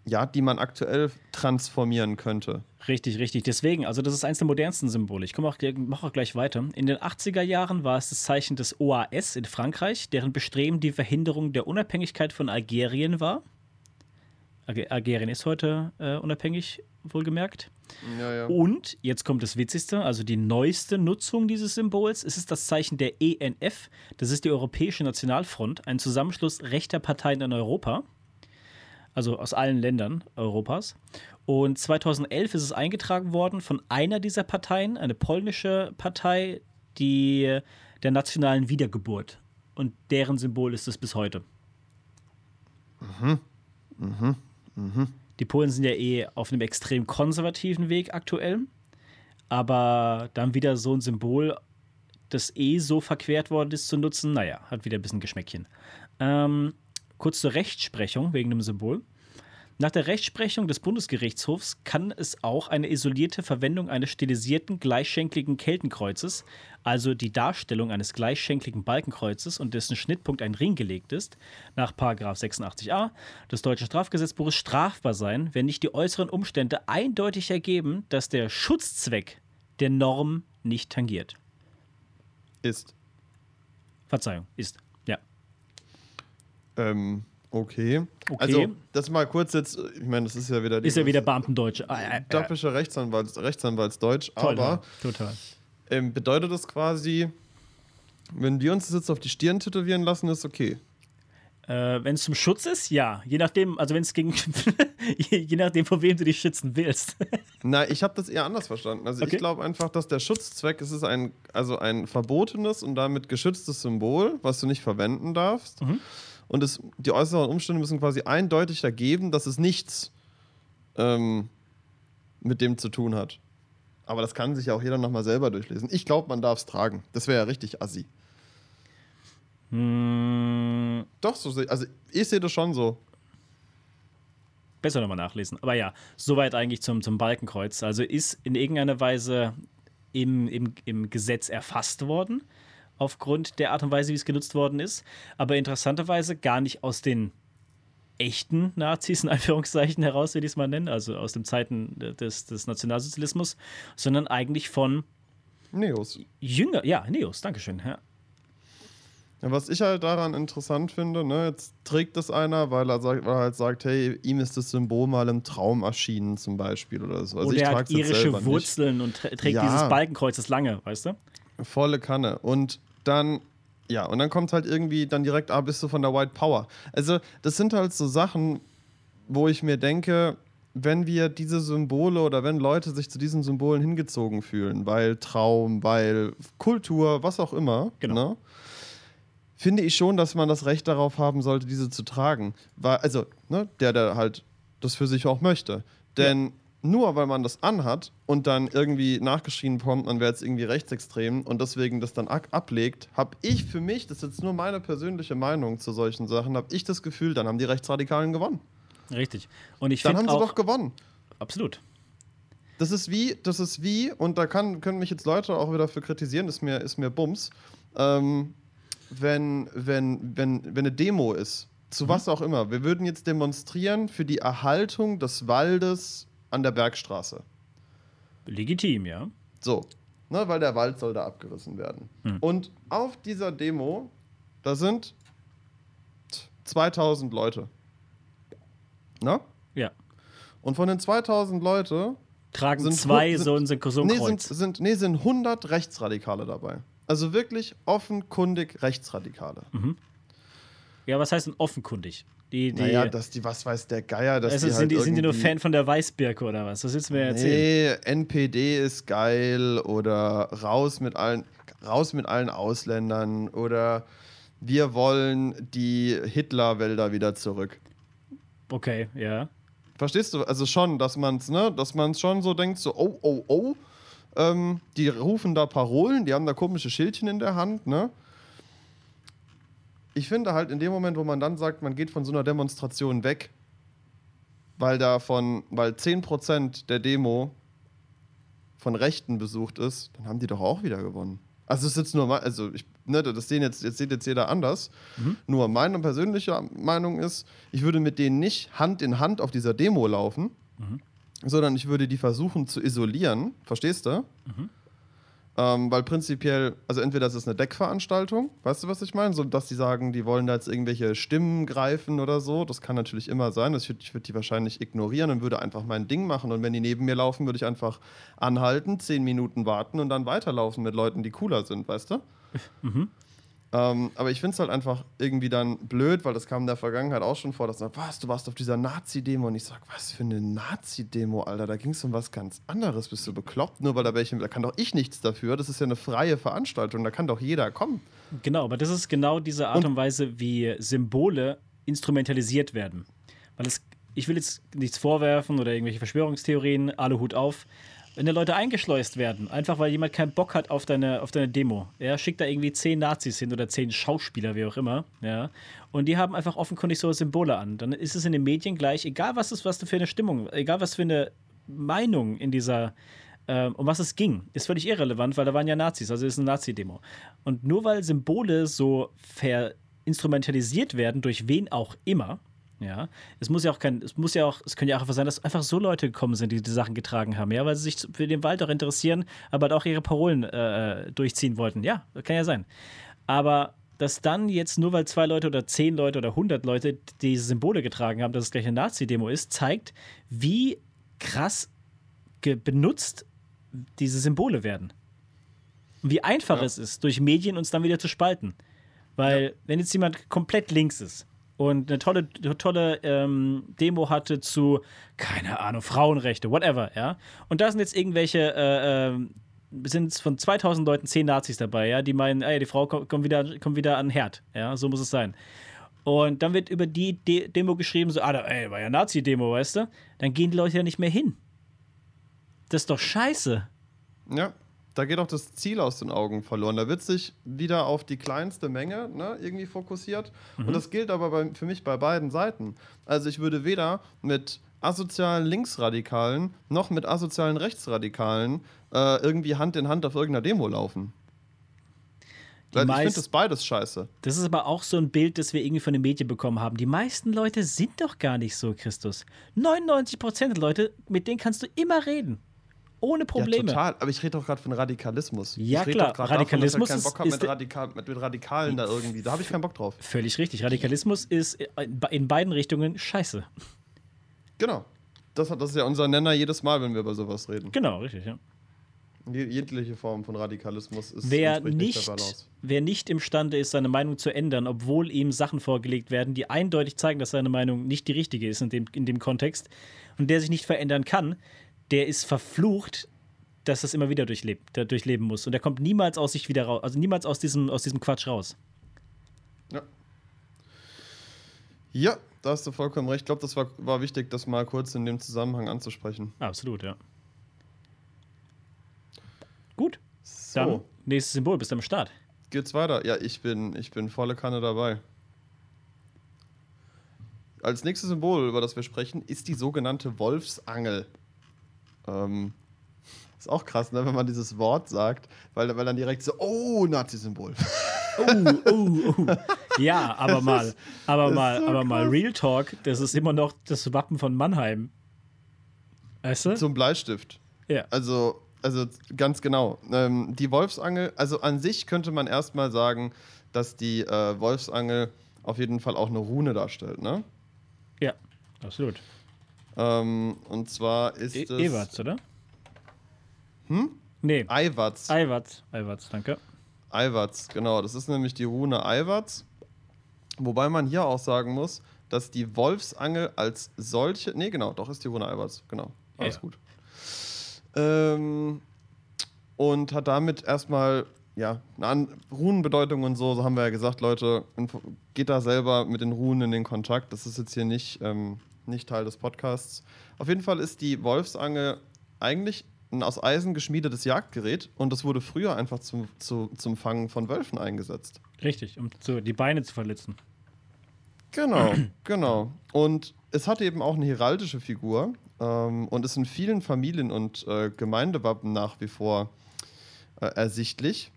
ja, die man aktuell transformieren könnte. Richtig, richtig. Deswegen, also das ist eines der modernsten Symbole. Ich komme auch, mach auch gleich weiter. In den 80er Jahren war es das Zeichen des OAS in Frankreich, deren Bestreben die Verhinderung der Unabhängigkeit von Algerien war. Alge- Algerien ist heute äh, unabhängig, wohlgemerkt. Ja, ja. Und jetzt kommt das Witzigste, also die neueste Nutzung dieses Symbols. Es ist das Zeichen der ENF. Das ist die Europäische Nationalfront, ein Zusammenschluss rechter Parteien in Europa. Also aus allen Ländern Europas. Und 2011 ist es eingetragen worden von einer dieser Parteien, eine polnische Partei, die der nationalen Wiedergeburt. Und deren Symbol ist es bis heute. Die Polen sind ja eh auf einem extrem konservativen Weg aktuell. Aber dann wieder so ein Symbol, das eh so verquert worden ist zu nutzen, naja, hat wieder ein bisschen Geschmäckchen. Ähm, kurz zur Rechtsprechung wegen dem Symbol. Nach der Rechtsprechung des Bundesgerichtshofs kann es auch eine isolierte Verwendung eines stilisierten gleichschenkligen Keltenkreuzes, also die Darstellung eines gleichschenkligen Balkenkreuzes und dessen Schnittpunkt ein Ring gelegt ist, nach 86a des deutschen Strafgesetzbuches strafbar sein, wenn nicht die äußeren Umstände eindeutig ergeben, dass der Schutzzweck der Norm nicht tangiert. Ist. Verzeihung, ist. Ja. Ähm, okay. Okay. Also, das mal kurz jetzt, ich meine, das ist ja wieder Ist ja wieder Beamtendeutsch. Typische Rechtsanwalts, Rechtsanwaltsdeutsch, toll, aber total. ähm, bedeutet das quasi, wenn wir uns das jetzt auf die Stirn tätowieren lassen, ist okay. Äh, wenn es zum Schutz ist, ja. Je nachdem, also wenn es gegen, je, je nachdem, vor wem du dich schützen willst. Na, ich habe das eher anders verstanden. Also Okay. ich glaube einfach, dass der Schutzzweck, es ist ein, also ein verbotenes und damit geschütztes Symbol, was du nicht verwenden darfst. Mhm. Und es, die äußeren Umstände müssen quasi eindeutig ergeben, dass es nichts ähm, mit dem zu tun hat. Aber das kann sich ja auch jeder nochmal selber durchlesen. Ich glaube, man darf es tragen. Das wäre ja richtig assi. Hm, Doch, so, also ich sehe das schon so. besser nochmal nachlesen. Aber ja, soweit eigentlich zum, zum Balkenkreuz. Also ist in irgendeiner Weise im, im, im Gesetz erfasst worden, aufgrund der Art und Weise, wie es genutzt worden ist. Aber interessanterweise gar nicht aus den echten Nazis, in Anführungszeichen, heraus, wie die es mal nennen, also aus den Zeiten des, des Nationalsozialismus, sondern eigentlich von Neos. Jünger, ja, Neos, Dankeschön. Ja. Ja, was ich halt daran interessant finde, ne, jetzt trägt das einer, weil er, sagt, weil er halt sagt, hey, ihm ist das Symbol mal im Traum erschienen, zum Beispiel oder so. Also und ich er hat irische Wurzeln und trä- trägt Ja. dieses Balkenkreuz das lange, weißt du? nicht. Volle Kanne. Und dann, ja, und dann kommt halt irgendwie dann direkt, ah, bist du von der White Power. Also, das sind halt so Sachen, wo ich mir denke, wenn wir diese Symbole oder wenn Leute sich zu diesen Symbolen hingezogen fühlen, weil Traum, weil Kultur, was auch immer, Genau. ne? finde ich schon, dass man das Recht darauf haben sollte, diese zu tragen. Weil, also, ne, der, der halt das für sich auch möchte. Denn nur weil man das anhat und dann irgendwie nachgeschrien bekommt, man wäre jetzt irgendwie rechtsextrem und deswegen das dann ablegt, habe ich für mich, das ist jetzt nur meine persönliche Meinung zu solchen Sachen, habe ich das Gefühl, dann haben die Rechtsradikalen gewonnen. Richtig. Und ich Dann haben sie doch gewonnen. absolut. Das ist wie, das ist wie, und da kann, können mich jetzt Leute auch wieder für kritisieren, ist mir, ist mir Bums. Ähm, wenn, wenn, wenn, wenn eine Demo ist zu mhm. was auch immer. Wir würden jetzt demonstrieren für die Erhaltung des Waldes an der Bergstraße. Legitim, ja. So, ne, weil der Wald soll da abgerissen werden. Mhm. Und auf dieser Demo, da sind 2000 Leute. Na? Ja. Und von den 2000 Leute tragen sind, zwei sind, so ein so nee, sind, sind, nee, sind 100 Rechtsradikale dabei. Also wirklich offenkundig Rechtsradikale. Mhm. Ja, was heißt denn offenkundig? Die, die, naja, dass die, was weiß der Geier, dass also die sind, halt die, sind die nur Fan von der Weißbirke oder was? Das willst du mir erzählen? Nee, NPD ist geil oder raus mit allen, raus mit allen Ausländern oder wir wollen die Hitlerwälder wieder zurück. Okay, ja. Verstehst du? Also schon, dass man es, ne, dass man schon so denkt, so, oh, oh, oh, ähm, die rufen da Parolen, die haben da komische Schildchen in der Hand, ne? Ich finde halt in dem Moment, wo man dann sagt, man geht von so einer Demonstration weg, weil davon, weil 10% der Demo von Rechten besucht ist, dann haben die doch auch wieder gewonnen. Also es ist jetzt nur mal, also ich, ne, das sehen jetzt, jetzt sieht jetzt jeder anders. Mhm. Nur meine persönliche Meinung ist, ich würde mit denen nicht Hand in Hand auf dieser Demo laufen, mhm. sondern ich würde die versuchen zu isolieren. Verstehst du? Mhm. Ähm, weil prinzipiell, also entweder das ist eine Deckveranstaltung, weißt du, was ich meine? So, dass die sagen, die wollen da jetzt irgendwelche Stimmen greifen oder so. Das kann natürlich immer sein. Ich würde würd die wahrscheinlich ignorieren und würde einfach mein Ding machen. Und wenn die neben mir laufen, würde ich einfach anhalten, zehn Minuten warten und dann weiterlaufen mit Leuten, die cooler sind, weißt du? Mhm. Ähm, aber ich finde es halt einfach irgendwie dann blöd, weil das kam in der Vergangenheit auch schon vor, dass man, was, du warst auf dieser Nazi-Demo? Und ich sag, was für eine Nazi-Demo, Alter, da ging es um was ganz anderes, bist du bekloppt, nur weil da welche, da kann doch ich nichts dafür, das ist ja eine freie Veranstaltung, da kann doch jeder kommen. Genau, aber das ist genau diese Art und, und Weise, wie Symbole instrumentalisiert werden. Weil es, ich will jetzt nichts vorwerfen oder irgendwelche Verschwörungstheorien, alle Hut auf, wenn da Leute eingeschleust werden, einfach weil jemand keinen Bock hat auf deine, auf deine Demo. Ja, schickt da irgendwie zehn Nazis hin oder zehn Schauspieler, wie auch immer, ja. Und die haben einfach offenkundig so Symbole an. Dann ist es in den Medien gleich, egal was ist, was du für eine Stimmung, egal was für eine Meinung in dieser, äh, um was es ging, ist völlig irrelevant, weil da waren ja Nazis, also ist eine Nazi-Demo. Und nur weil Symbole so verinstrumentalisiert werden, durch wen auch immer, ja, es muss ja auch kein, es muss ja auch, es könnte ja auch einfach sein, dass einfach so Leute gekommen sind, die die Sachen getragen haben, ja, weil sie sich für den Wald auch interessieren, aber halt auch ihre Parolen äh, durchziehen wollten. Ja, kann ja sein. Aber dass dann jetzt nur weil zwei Leute oder zehn Leute oder hundert Leute diese Symbole getragen haben, dass es gleich eine Nazi-Demo ist, zeigt, wie krass benutzt diese Symbole werden. Und wie einfach ja. es ist, durch Medien uns dann wieder zu spalten. Weil, ja. wenn jetzt jemand komplett links ist, und eine tolle, tolle ähm, Demo hatte zu, keine Ahnung, Frauenrechte, whatever, ja. Und da sind jetzt irgendwelche, äh, äh, sind von 2000 Leuten 10 Nazis dabei, ja, die meinen, ey, die Frau kommt, wieder, kommt wieder an den Herd, ja, so muss es sein. Und dann wird über die De Demo geschrieben, so, ah, ey, war ja Nazi-Demo, weißt du? Dann gehen die Leute ja nicht mehr hin. Das ist doch scheiße. Ja da geht auch das Ziel aus den Augen verloren. Da wird sich wieder auf die kleinste Menge ne, irgendwie fokussiert. Mhm. Und das gilt aber bei, für mich bei beiden Seiten. Also ich würde weder mit asozialen Linksradikalen noch mit asozialen Rechtsradikalen äh, irgendwie Hand in Hand auf irgendeiner Demo laufen. ich finde das beides scheiße. Das ist aber auch so ein Bild, das wir irgendwie von den Medien bekommen haben. Die meisten Leute sind doch gar nicht so, Christus. 99% der Leute, mit denen kannst du immer reden. Ohne Probleme. Ja, total. Aber ich rede doch gerade von Radikalismus. Ja, ich klar. Radikalismus davon, dass ich keinen Bock habe mit, Radikal, mit, mit, Radikalen da irgendwie. Da habe ich keinen Bock drauf. Völlig richtig. Radikalismus ist in beiden Richtungen scheiße. Genau. Das, das ist ja unser Nenner jedes Mal, wenn wir über sowas reden. Genau, richtig, ja. Jegliche Form von Radikalismus ist wer nicht, wer nicht imstande ist, seine Meinung zu ändern, obwohl ihm Sachen vorgelegt werden, die eindeutig zeigen, dass seine Meinung nicht die richtige ist in dem, in dem Kontext und der sich nicht verändern kann, der ist verflucht, dass das immer wieder durchlebt, der durchleben muss. Und der kommt niemals aus sich wieder raus, also niemals aus diesem, aus diesem Quatsch raus. Ja. Ja, da hast du vollkommen recht. Ich glaube, das war, war wichtig, das mal kurz in dem Zusammenhang anzusprechen. Absolut, ja. Gut. So. Dann nächstes Symbol, bist du am Start. Geht's weiter? Ja, ich bin, ich bin volle Kanne dabei. Als nächstes Symbol, über das wir sprechen, ist die sogenannte Wolfsangel. Ähm, ist auch krass, ne, wenn man dieses Wort sagt, weil, weil dann direkt so, oh, Nazi-Symbol. Oh, oh, oh. Ja, aber mal, aber mal, so aber mal krass. Real Talk, das ist immer noch das Wappen von Mannheim. Weißt du? Zum Bleistift. Ja. Also, also ganz genau. Ähm, die Wolfsangel, also an sich könnte man erstmal sagen, dass die äh, Wolfsangel auf jeden Fall auch eine Rune darstellt, ne? Ja, absolut. Ähm, und zwar ist E es. Ewarts, oder? Hm? Nee, Eiwatz. Eiwarts. Eiwarts, danke. Eiwatz, genau. Das ist nämlich die Rune Eiwatz. Wobei man hier auch sagen muss, dass die Wolfsangel als solche. Nee, genau, doch ist die Rune Eiwatz. Genau. Alles Ja. gut. Ähm, und hat damit erstmal, ja, eine Runenbedeutung und so, so haben wir ja gesagt, Leute, geht da selber mit den Runen in den Kontakt. Das ist jetzt hier nicht, ähm, nicht Teil des Podcasts. Auf jeden Fall ist die Wolfsangel eigentlich ein aus Eisen geschmiedetes Jagdgerät und das wurde früher einfach zum, zu, zum Fangen von Wölfen eingesetzt. Richtig, um zu, die Beine zu verletzen. Genau, genau. Und es hat eben auch eine heraldische Figur ähm, und ist in vielen Familien- und äh, Gemeindewappen nach wie vor äh, ersichtlich.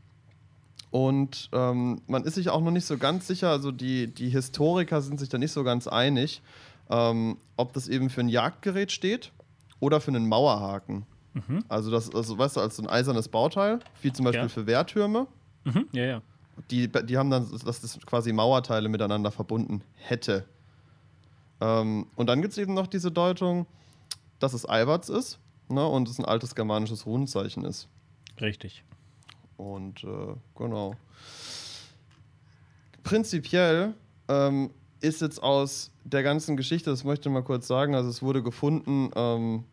Und ähm, man ist sich auch noch nicht so ganz sicher, also die, die Historiker sind sich da nicht so ganz einig, ähm, ob das eben für ein Jagdgerät steht oder für einen Mauerhaken. Also das, also weißt du, als so ein eisernes Bauteil, wie zum Beispiel Ja. für Wehrtürme. Mhm, ja, ja. Die, die haben dann, dass das quasi Mauerteile miteinander verbunden hätte. Ähm, und dann gibt es eben noch diese Deutung, dass es Eiwatz ist ne, und es ein altes germanisches Runenzeichen ist. Richtig. Und äh, genau. Prinzipiell ähm, ist jetzt aus der ganzen Geschichte, das möchte ich mal kurz sagen, also es wurde gefunden, ähm,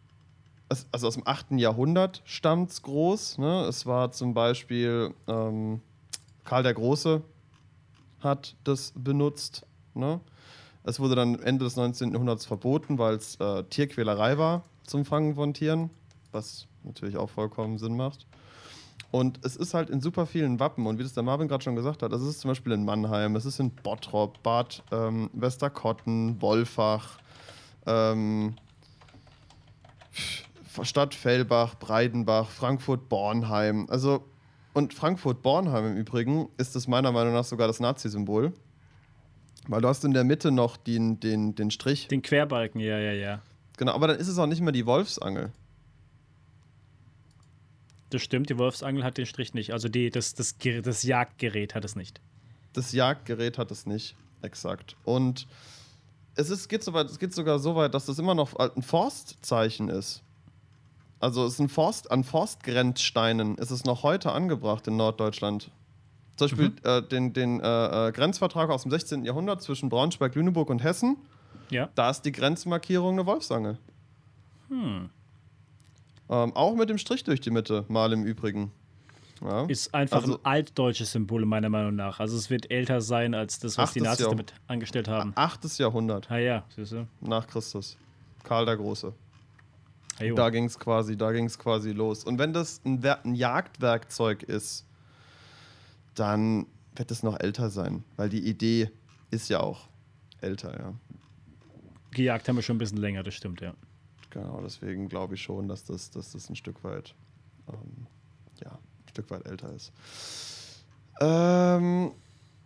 es, also aus dem 8. Jahrhundert stammt es groß. Ne? Es war zum Beispiel ähm, Karl der Große hat das benutzt. Ne? Es wurde dann Ende des 19. Jahrhunderts verboten, weil es äh, Tierquälerei war zum Fangen von Tieren, was natürlich auch vollkommen Sinn macht. Und es ist halt in super vielen Wappen. Und wie das der Marvin gerade schon gesagt hat, das ist zum Beispiel in Mannheim, es ist in Bottrop, Bad ähm, Westerkotten, Wolfach, ähm, Stadt Fellbach, Breidenbach, Frankfurt-Bornheim. Also, und Frankfurt-Bornheim im Übrigen ist es meiner Meinung nach sogar das Nazi-Symbol. Weil du hast in der Mitte noch den, den, den Strich. Den Querbalken, ja, ja, ja. Genau, aber dann ist es auch nicht mehr die Wolfsangel. Das stimmt, die Wolfsangel hat den Strich nicht. Also die, das, das, das Jagdgerät hat es nicht. Das Jagdgerät hat es nicht, exakt. Und es, ist, geht, so weit, es geht sogar so weit, dass das immer noch ein Forstzeichen ist. Also es ist ein Forst, an Forstgrenzsteinen ist es noch heute angebracht in Norddeutschland. Zum Beispiel äh, den, den äh, äh, Grenzvertrag aus dem 16. Jahrhundert zwischen Braunschweig, Lüneburg und Hessen. Ja. Da ist die Grenzmarkierung eine Wolfsangel. Ähm, auch mit dem Strich durch die Mitte, mal im Übrigen. Ja. Ist einfach Also- ein altdeutsches Symbol, meiner Meinung nach. Also es wird älter sein als das, was die Nazis Jahr- damit angestellt haben. Achtes Jahrhundert Ah ja, siehst du? nach Christus. Karl der Große. Ah, jo. Da ging es quasi, da ging's quasi los. Und wenn das ein, ein Jagdwerkzeug ist, dann wird es noch älter sein, weil die Idee ist ja auch älter, ja. Gejagt haben wir schon ein bisschen länger, das stimmt, ja. Genau, deswegen glaube ich schon, dass das, dass das ein Stück weit, ähm, ja, ein Stück weit älter ist. Ähm,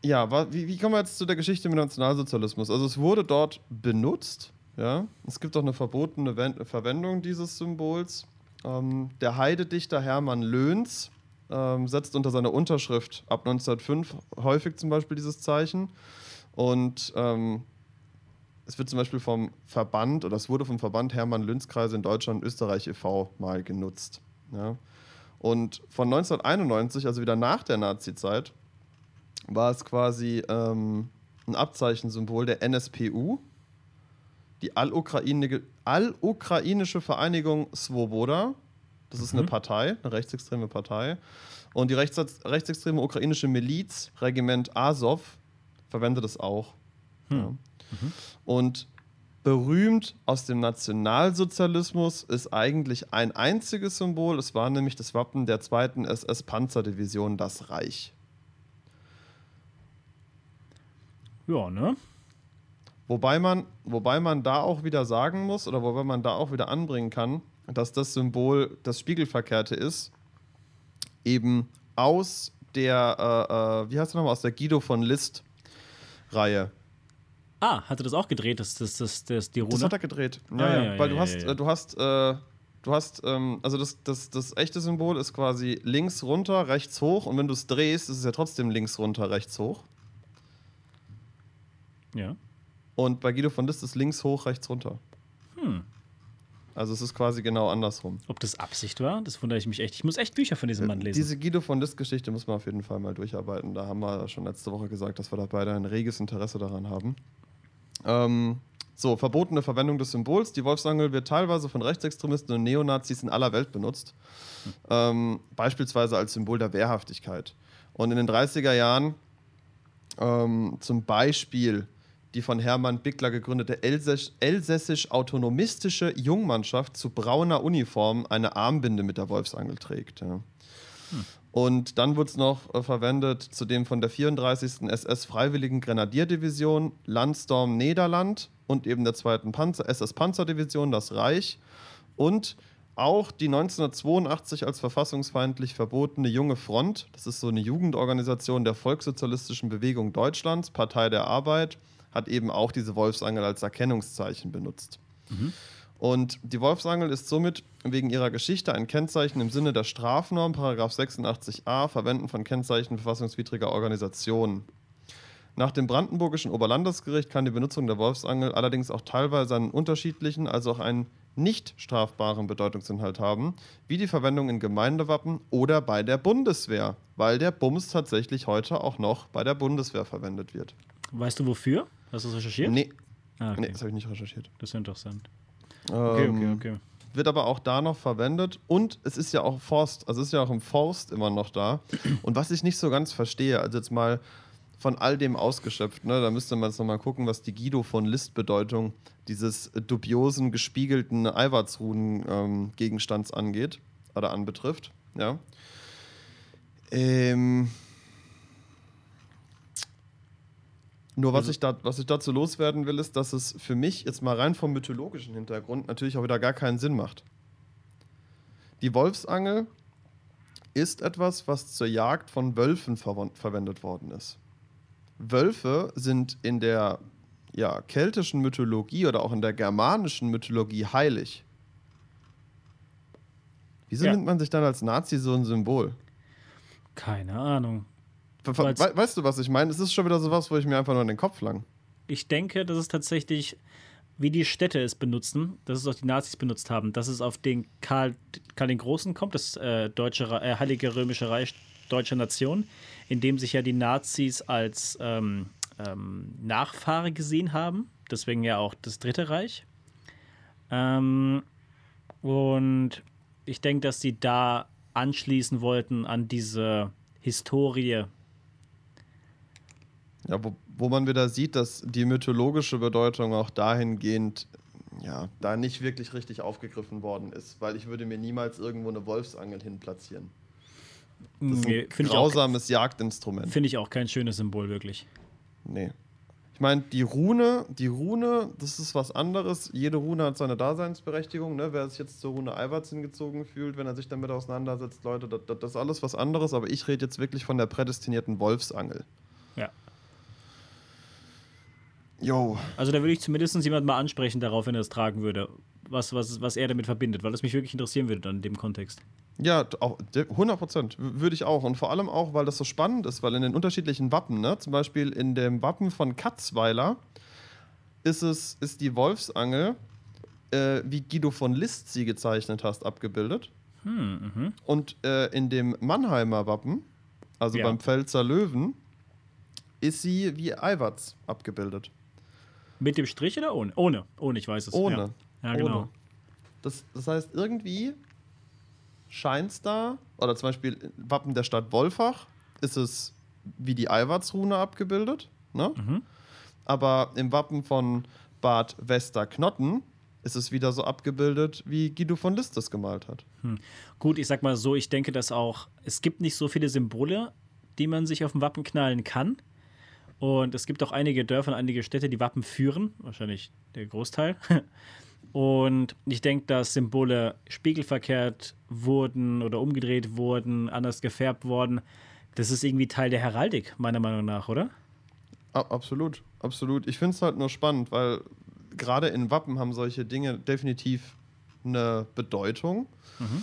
ja, wie, wie kommen wir jetzt zu der Geschichte mit Nationalsozialismus? Also es wurde dort benutzt, ja. Es gibt auch eine verbotene Wen Verwendung dieses Symbols. Ähm, der Heidedichter Hermann Löhns ähm, setzt unter seiner Unterschrift ab 1905 häufig zum Beispiel dieses Zeichen. Und ähm, es wird zum Beispiel vom Verband oder es wurde vom Verband Hermann Lünskreise in Deutschland und Österreich e.V. mal genutzt. Ja. Und von 1991, also wieder nach der Nazi-Zeit, war es quasi ähm, ein Abzeichensymbol der NSPU, die All-Ukrainische Vereinigung Svoboda. Das ist eine Partei, eine rechtsextreme Partei. Und die rechts rechtsextreme ukrainische Miliz, Regiment Azov, verwendet es auch. Ja. Und berühmt aus dem Nationalsozialismus ist eigentlich ein einziges Symbol. Es war nämlich das Wappen der zweiten SS-Panzerdivision, das Reich. Ja, ne? Wobei man, wobei man da auch wieder sagen muss, oder wobei man da auch wieder anbringen kann, dass das Symbol das Spiegelverkehrte ist, eben aus der, äh, äh, wie heißt er nochmal, aus der Guido von List. Reihe. Ah, hat er das auch gedreht, das, das, das, das die Rune? Das hat er gedreht. Ja, Ah, ja, ja, weil ja, du hast, ja, äh, du hast, äh, du hast, ähm, also das, das, das echte Symbol ist quasi links runter, rechts hoch und wenn du es drehst, ist es ja trotzdem links runter, rechts hoch. Ja. Und bei Guido von List ist links hoch, rechts runter. Hm. Also es ist quasi genau andersrum. Ob das Absicht war, das wundere ich mich echt. Ich muss echt Bücher von diesem Mann lesen. Diese Guido von List Geschichte muss man auf jeden Fall mal durcharbeiten. Da haben wir schon letzte Woche gesagt, dass wir da beide ein reges Interesse daran haben. Ähm, so, verbotene Verwendung des Symbols. Die Wolfsangel wird teilweise von Rechtsextremisten und Neonazis in aller Welt benutzt. Ähm, beispielsweise als Symbol der Wehrhaftigkeit. Und in den 30er Jahren ähm, zum Beispiel die von Hermann Bickler gegründete Elsäss elsässisch-autonomistische Jungmannschaft zu brauner Uniform eine Armbinde mit der Wolfsangel trägt. Ja. Und dann wurde es noch äh, verwendet zudem von der 34. SS Freiwilligen Grenadierdivision, Landstorm Niederland und eben der 2. Panzer, SS Panzerdivision, das Reich. Und auch die 1982 als verfassungsfeindlich verbotene Junge Front, das ist so eine Jugendorganisation der Volkssozialistischen Bewegung Deutschlands, Partei der Arbeit, hat eben auch diese Wolfsangel als Erkennungszeichen benutzt. Und die Wolfsangel ist somit wegen ihrer Geschichte ein Kennzeichen im Sinne der Strafnorm, Paragraph 86a, Verwenden von Kennzeichen verfassungswidriger Organisationen. Nach dem Brandenburgischen Oberlandesgericht kann die Benutzung der Wolfsangel allerdings auch teilweise einen unterschiedlichen, also auch einen nicht strafbaren Bedeutungsinhalt haben, wie die Verwendung in Gemeindewappen oder bei der Bundeswehr, weil der Bums tatsächlich heute auch noch bei der Bundeswehr verwendet wird. Weißt du wofür? Hast du das recherchiert? Nee, Ah, okay. nee das habe ich nicht recherchiert. Das ist interessant. Okay, okay, Ähm, okay. wird aber auch da noch verwendet und es ist ja auch Forst, also es ist ja auch im Forst immer noch da. Und was ich nicht so ganz verstehe, also jetzt mal von all dem ausgeschöpft, ne, da müsste man jetzt nochmal gucken, was die Guido von List-Bedeutung dieses dubiosen, gespiegelten Eiweißruden-Gegenstands angeht oder anbetrifft. Ja. Ähm, Nur was, Also- ich da, was ich dazu loswerden will, ist, dass es für mich jetzt mal rein vom mythologischen Hintergrund natürlich auch wieder gar keinen Sinn macht. Die Wolfsangel ist etwas, was zur Jagd von Wölfen verwendet worden ist. Wölfe sind in der ja, keltischen Mythologie oder auch in der germanischen Mythologie heilig. Wieso Ja. nimmt man sich dann als Nazi so ein Symbol? Keine Ahnung. We weißt du, was ich meine? Es ist schon wieder sowas, wo ich mir einfach nur in den Kopf lang. Ich denke, das ist tatsächlich, wie die Städte es benutzen, dass es auch die Nazis benutzt haben, dass es auf den Karl, Karl den Großen kommt, das äh, deutsche, äh, Heilige Römische Reich deutscher Nation, in dem sich ja die Nazis als ähm, ähm, Nachfahre gesehen haben. Deswegen ja auch das Dritte Reich. Ähm, und ich denke, dass sie da anschließen wollten an diese Historie. Ja, wo, wo man wieder sieht, dass die mythologische Bedeutung auch dahingehend ja, da nicht wirklich richtig aufgegriffen worden ist, weil ich würde mir niemals irgendwo eine Wolfsangel hin platzieren. Das ist Nee, ein ich, auch- grausames Jagdinstrument. finde ich auch kein schönes Symbol, wirklich. Nee. Ich meine, die Rune, die Rune, das ist was anderes. Jede Rune hat seine Daseinsberechtigung. Ne? Wer sich jetzt zur Rune Eiwatz hingezogen fühlt, wenn er sich damit auseinandersetzt, Leute, das, das ist alles was anderes. Aber ich rede jetzt wirklich von der prädestinierten Wolfsangel. Ja. Jo. Also da würde ich zumindest jemand mal ansprechen darauf, wenn er es tragen würde, was, was, was er damit verbindet, weil es mich wirklich interessieren würde dann in dem Kontext. Ja, d- auch, de- 100 Prozent würde ich auch. Und vor allem auch, weil das so spannend ist, weil in den unterschiedlichen Wappen, ne, zum Beispiel in dem Wappen von Katzweiler, ist, es, ist die Wolfsangel, äh, wie Guido von List sie gezeichnet hast, abgebildet. Hm, mhm. Und äh, in dem Mannheimer Wappen, also Ja. beim Pfälzer Löwen, ist sie wie Eiwatz abgebildet. Mit dem Strich oder ohne? Ohne, ohne, ich weiß es. Ohne. Ja, ja genau. Ohne. Das, das heißt, irgendwie scheint es da, oder zum Beispiel im Wappen der Stadt Wolfach ist es wie die Eiwatzrune abgebildet. Ne? Mhm. Aber im Wappen von Bad Westerknotten ist es wieder so abgebildet, wie Guido von List das gemalt hat. Gut, ich sag mal so, ich denke, dass auch, es gibt nicht so viele Symbole, die man sich auf dem Wappen knallen kann. Und es gibt auch einige Dörfer und einige Städte, die Wappen führen, wahrscheinlich der Großteil. Und ich denke, dass Symbole spiegelverkehrt wurden oder umgedreht wurden, anders gefärbt wurden. Das ist irgendwie Teil der Heraldik, meiner Meinung nach, oder? absolut, absolut. Ich finde es halt nur spannend, weil gerade in Wappen haben solche Dinge definitiv eine Bedeutung. Mhm.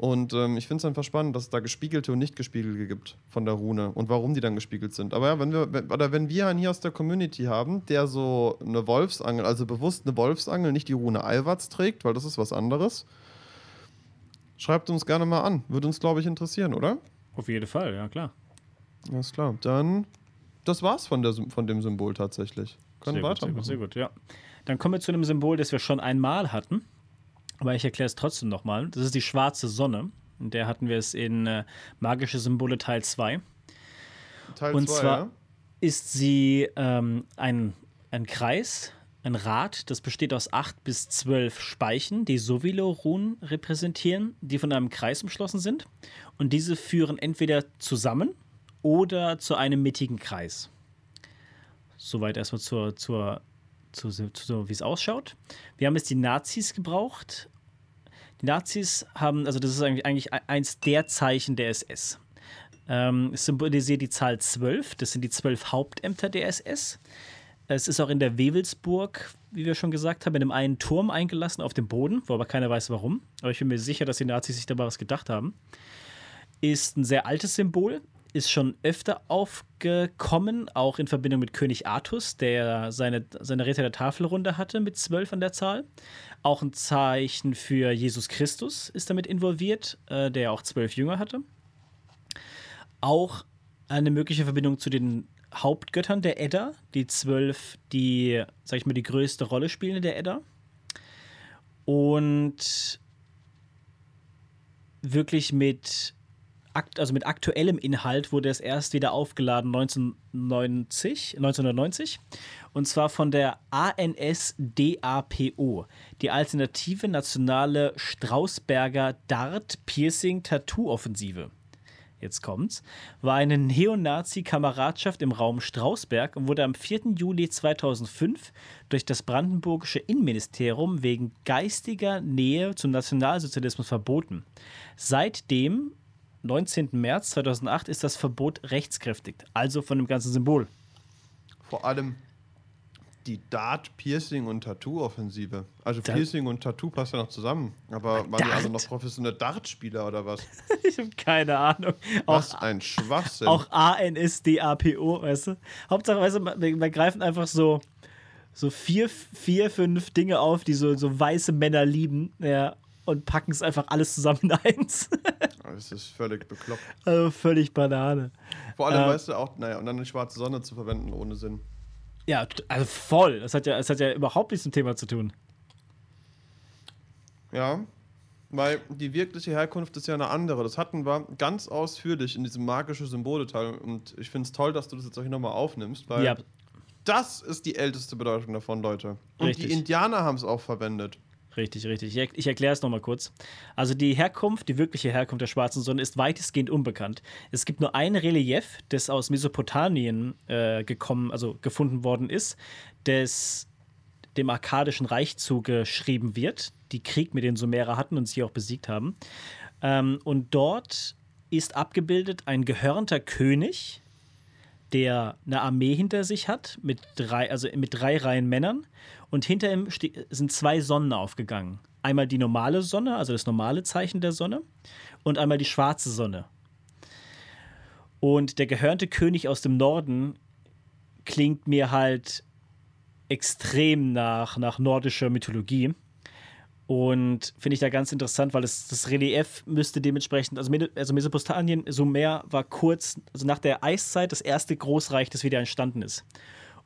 Und ähm, ich finde es einfach spannend, dass es da gespiegelte und nicht gespiegelte gibt von der Rune und warum die dann gespiegelt sind. Aber ja, wenn wir, wenn, oder wenn wir einen hier aus der Community haben, der so eine Wolfsangel, also bewusst eine Wolfsangel, nicht die Rune Alwatz trägt, weil das ist was anderes, schreibt uns gerne mal an. Würde uns, glaube ich, interessieren, oder? Auf jeden Fall, ja klar. Alles klar. Dann, das war's von, der, von dem Symbol tatsächlich. Können sehr weitermachen. Gut, sehr gut, sehr gut, ja. Dann kommen wir zu einem Symbol, das wir schon einmal hatten. Aber ich erkläre es trotzdem nochmal. Das ist die schwarze Sonne. In der hatten wir es in äh, Magische Symbole Teil 2. Teil Und zwei, zwar ja? ist sie ähm, ein, ein Kreis, ein Rad, das besteht aus acht bis zwölf Speichen, die Sovilo-Runen repräsentieren, die von einem Kreis umschlossen sind. Und diese führen entweder zusammen oder zu einem mittigen Kreis. Soweit erstmal zur, zur zu, zu, zu wie es ausschaut. Wir haben jetzt die Nazis gebraucht. Die Nazis haben, also das ist eigentlich, eigentlich eins der Zeichen der SS. Ähm, es symbolisiert die Zahl 12, das sind die zwölf Hauptämter der SS. Es ist auch in der Wewelsburg, wie wir schon gesagt haben, in einem einen Turm eingelassen auf dem Boden, wo aber keiner weiß warum. Aber ich bin mir sicher, dass die Nazis sich dabei was gedacht haben. Ist ein sehr altes Symbol, ist schon öfter aufgekommen, auch in Verbindung mit König Artus, der seine, seine Ritter der Tafelrunde hatte mit zwölf an der Zahl. Auch ein Zeichen für Jesus Christus ist damit involviert, äh, der auch zwölf Jünger hatte. Auch eine mögliche Verbindung zu den Hauptgöttern der Edda, die zwölf, die, sag ich mal, die größte Rolle spielen in der Edda. Und wirklich mit also mit aktuellem Inhalt wurde es erst wieder aufgeladen 1990, 1990 und zwar von der ANSDAPO, die Alternative Nationale Strausberger Dart Piercing Tattoo Offensive. Jetzt kommt's, war eine Neonazi-Kameradschaft im Raum Strausberg und wurde am 4. Juli 2005 durch das brandenburgische Innenministerium wegen geistiger Nähe zum Nationalsozialismus verboten. Seitdem 19. März 2008 ist das Verbot rechtskräftig, also von dem ganzen Symbol. Vor allem die Dart, Piercing und Tattoo-Offensive. Also da Piercing und Tattoo passt ja noch zusammen. Aber waren Dart? die alle noch professionelle Dart-Spieler oder was? ich habe keine Ahnung. Was auch, ein Schwachsinn. Auch ANSDAPO, weißt du? Hauptsache, weißt du, wir, wir greifen einfach so, so vier, vier, fünf Dinge auf, die so, so weiße Männer lieben. Ja, und packen es einfach alles zusammen in eins. das ist völlig bekloppt. Also völlig Banane. Vor allem, äh, weißt du, auch, naja, und dann eine schwarze Sonne zu verwenden ohne Sinn. Ja, also voll. Das hat ja, das hat ja überhaupt nichts mit dem Thema zu tun. Ja, weil die wirkliche Herkunft ist ja eine andere. Das hatten wir ganz ausführlich in diesem magischen Symboleteil. Und ich finde es toll, dass du das jetzt auch hier nochmal aufnimmst, weil ja. das ist die älteste Bedeutung davon, Leute. Und Richtig. die Indianer haben es auch verwendet. Richtig, richtig. Ich, erkläre es nochmal kurz. Also die Herkunft, die wirkliche Herkunft der schwarzen Sonne ist weitestgehend unbekannt. Es gibt nur ein Relief, das aus Mesopotamien äh, gekommen, also gefunden worden ist, das dem Akkadischen Reich zugeschrieben wird, die Krieg mit den Sumerer hatten und sie auch besiegt haben. Ähm, und dort ist abgebildet ein gehörnter König, der eine Armee hinter sich hat, mit drei, also mit drei Reihen Männern. Und hinter ihm sind zwei Sonnen aufgegangen. Einmal die normale Sonne, also das normale Zeichen der Sonne, und einmal die schwarze Sonne. Und der gehörnte König aus dem Norden klingt mir halt extrem nach, nach nordischer Mythologie. Und finde ich da ganz interessant, weil das, das Relief müsste dementsprechend, also, also Mesopotamien, Sumer war kurz, also nach der Eiszeit, das erste Großreich, das wieder entstanden ist.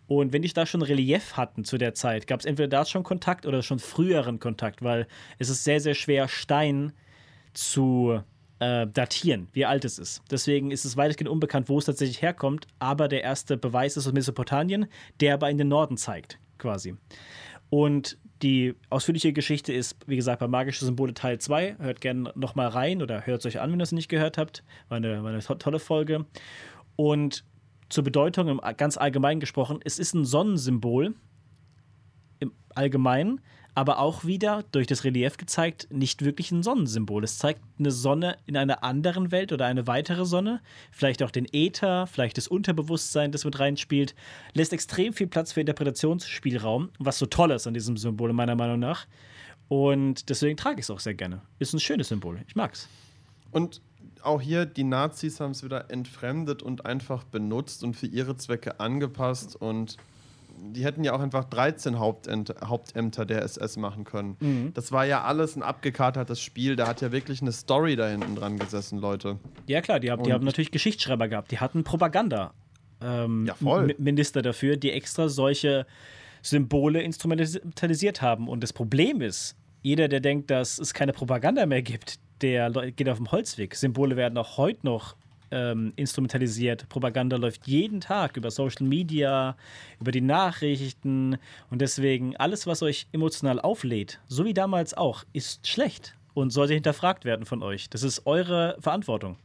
Und wenn die da schon Relief hatten zu der Zeit, gab es entweder da schon Kontakt oder schon früheren Kontakt, weil es ist sehr, sehr schwer, Stein zu äh, datieren, wie alt es ist. Deswegen ist es weitestgehend unbekannt, wo es tatsächlich herkommt, aber der erste Beweis ist aus Mesopotamien, der aber in den Norden zeigt, quasi. Und die ausführliche Geschichte ist, wie gesagt, bei Magische Symbole Teil 2. Hört gerne nochmal rein oder hört es euch an, wenn ihr es nicht gehört habt. War eine, war eine to tolle Folge. Und zur Bedeutung im ganz allgemein gesprochen, es ist ein Sonnensymbol im Allgemeinen, aber auch wieder durch das Relief gezeigt, nicht wirklich ein Sonnensymbol. Es zeigt eine Sonne in einer anderen Welt oder eine weitere Sonne, vielleicht auch den Äther, vielleicht das Unterbewusstsein, das mit reinspielt, lässt extrem viel Platz für Interpretationsspielraum, was so toll ist an diesem Symbol, meiner Meinung nach. Und deswegen trage ich es auch sehr gerne. Ist ein schönes Symbol. Ich mag's. Und auch hier, die Nazis haben es wieder entfremdet und einfach benutzt und für ihre Zwecke angepasst und die hätten ja auch einfach 13 Hauptämter, Hauptämter der SS machen können. Mhm. Das war ja alles ein abgekatertes Spiel. Da hat ja wirklich eine Story da hinten dran gesessen, Leute. Ja, klar, die, haben, die haben natürlich Geschichtsschreiber gehabt. Die hatten Propaganda. Ähm, ja, voll. Minister dafür, die extra solche Symbole instrumentalisiert haben. Und das Problem ist, jeder, der denkt, dass es keine Propaganda mehr gibt, der geht auf dem Holzweg. Symbole werden auch heute noch ähm, instrumentalisiert. Propaganda läuft jeden Tag über Social Media, über die Nachrichten und deswegen alles, was euch emotional auflädt, so wie damals auch, ist schlecht und sollte hinterfragt werden von euch. Das ist eure Verantwortung.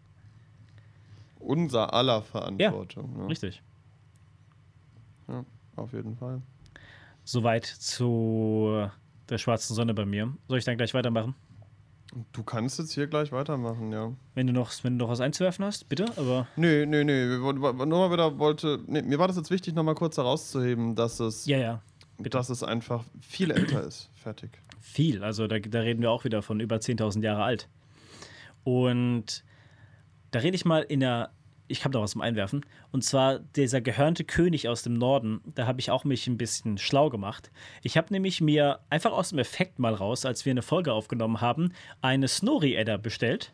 Unser aller Verantwortung. Ja, ja. Richtig. Ja, auf jeden Fall. Soweit zu der schwarzen Sonne bei mir. Soll ich dann gleich weitermachen? Du kannst jetzt hier gleich weitermachen, ja. Wenn du noch, wenn du noch was einzuwerfen hast, bitte, aber. Nö, nö, nö. Nur mal wieder wollte. Nee, mir war das jetzt wichtig, nochmal kurz herauszuheben, dass es. Ja, ja. Bitte. Dass es einfach viel älter ist. Fertig. Viel. Also da, da reden wir auch wieder von über 10.000 Jahre alt. Und da rede ich mal in der ich habe da was zum Einwerfen. Und zwar dieser gehörnte König aus dem Norden. Da habe ich auch mich ein bisschen schlau gemacht. Ich habe nämlich mir einfach aus dem Effekt mal raus, als wir eine Folge aufgenommen haben, eine Snorri-Edda bestellt.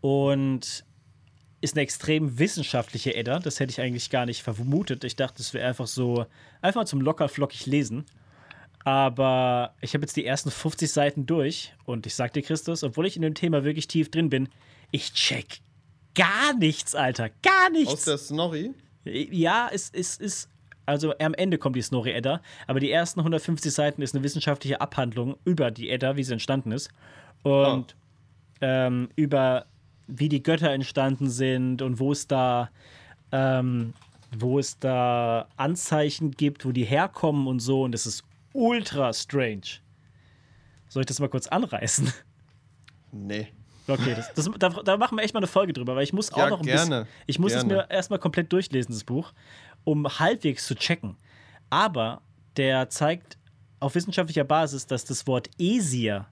Und ist eine extrem wissenschaftliche Edda. Das hätte ich eigentlich gar nicht vermutet. Ich dachte, es wäre einfach so, einfach mal zum locker flockig lesen. Aber ich habe jetzt die ersten 50 Seiten durch und ich sag dir, Christus, obwohl ich in dem Thema wirklich tief drin bin, ich check gar nichts, Alter. Gar nichts. Aus der Snorri? Ja, es, es ist. Also am Ende kommt die Snorri-Edda, aber die ersten 150 Seiten ist eine wissenschaftliche Abhandlung über die Edda, wie sie entstanden ist. Und oh. ähm, über wie die Götter entstanden sind und wo es da, ähm, wo es da Anzeichen gibt, wo die herkommen und so. Und das ist ultra strange. Soll ich das mal kurz anreißen? Nee. Okay, das, das, da, da, machen wir echt mal eine Folge drüber, weil ich muss auch ja, noch ein gerne, bisschen. Ich muss gerne. es mir erstmal komplett durchlesen, das Buch, um halbwegs zu checken. Aber der zeigt auf wissenschaftlicher Basis, dass das Wort Esir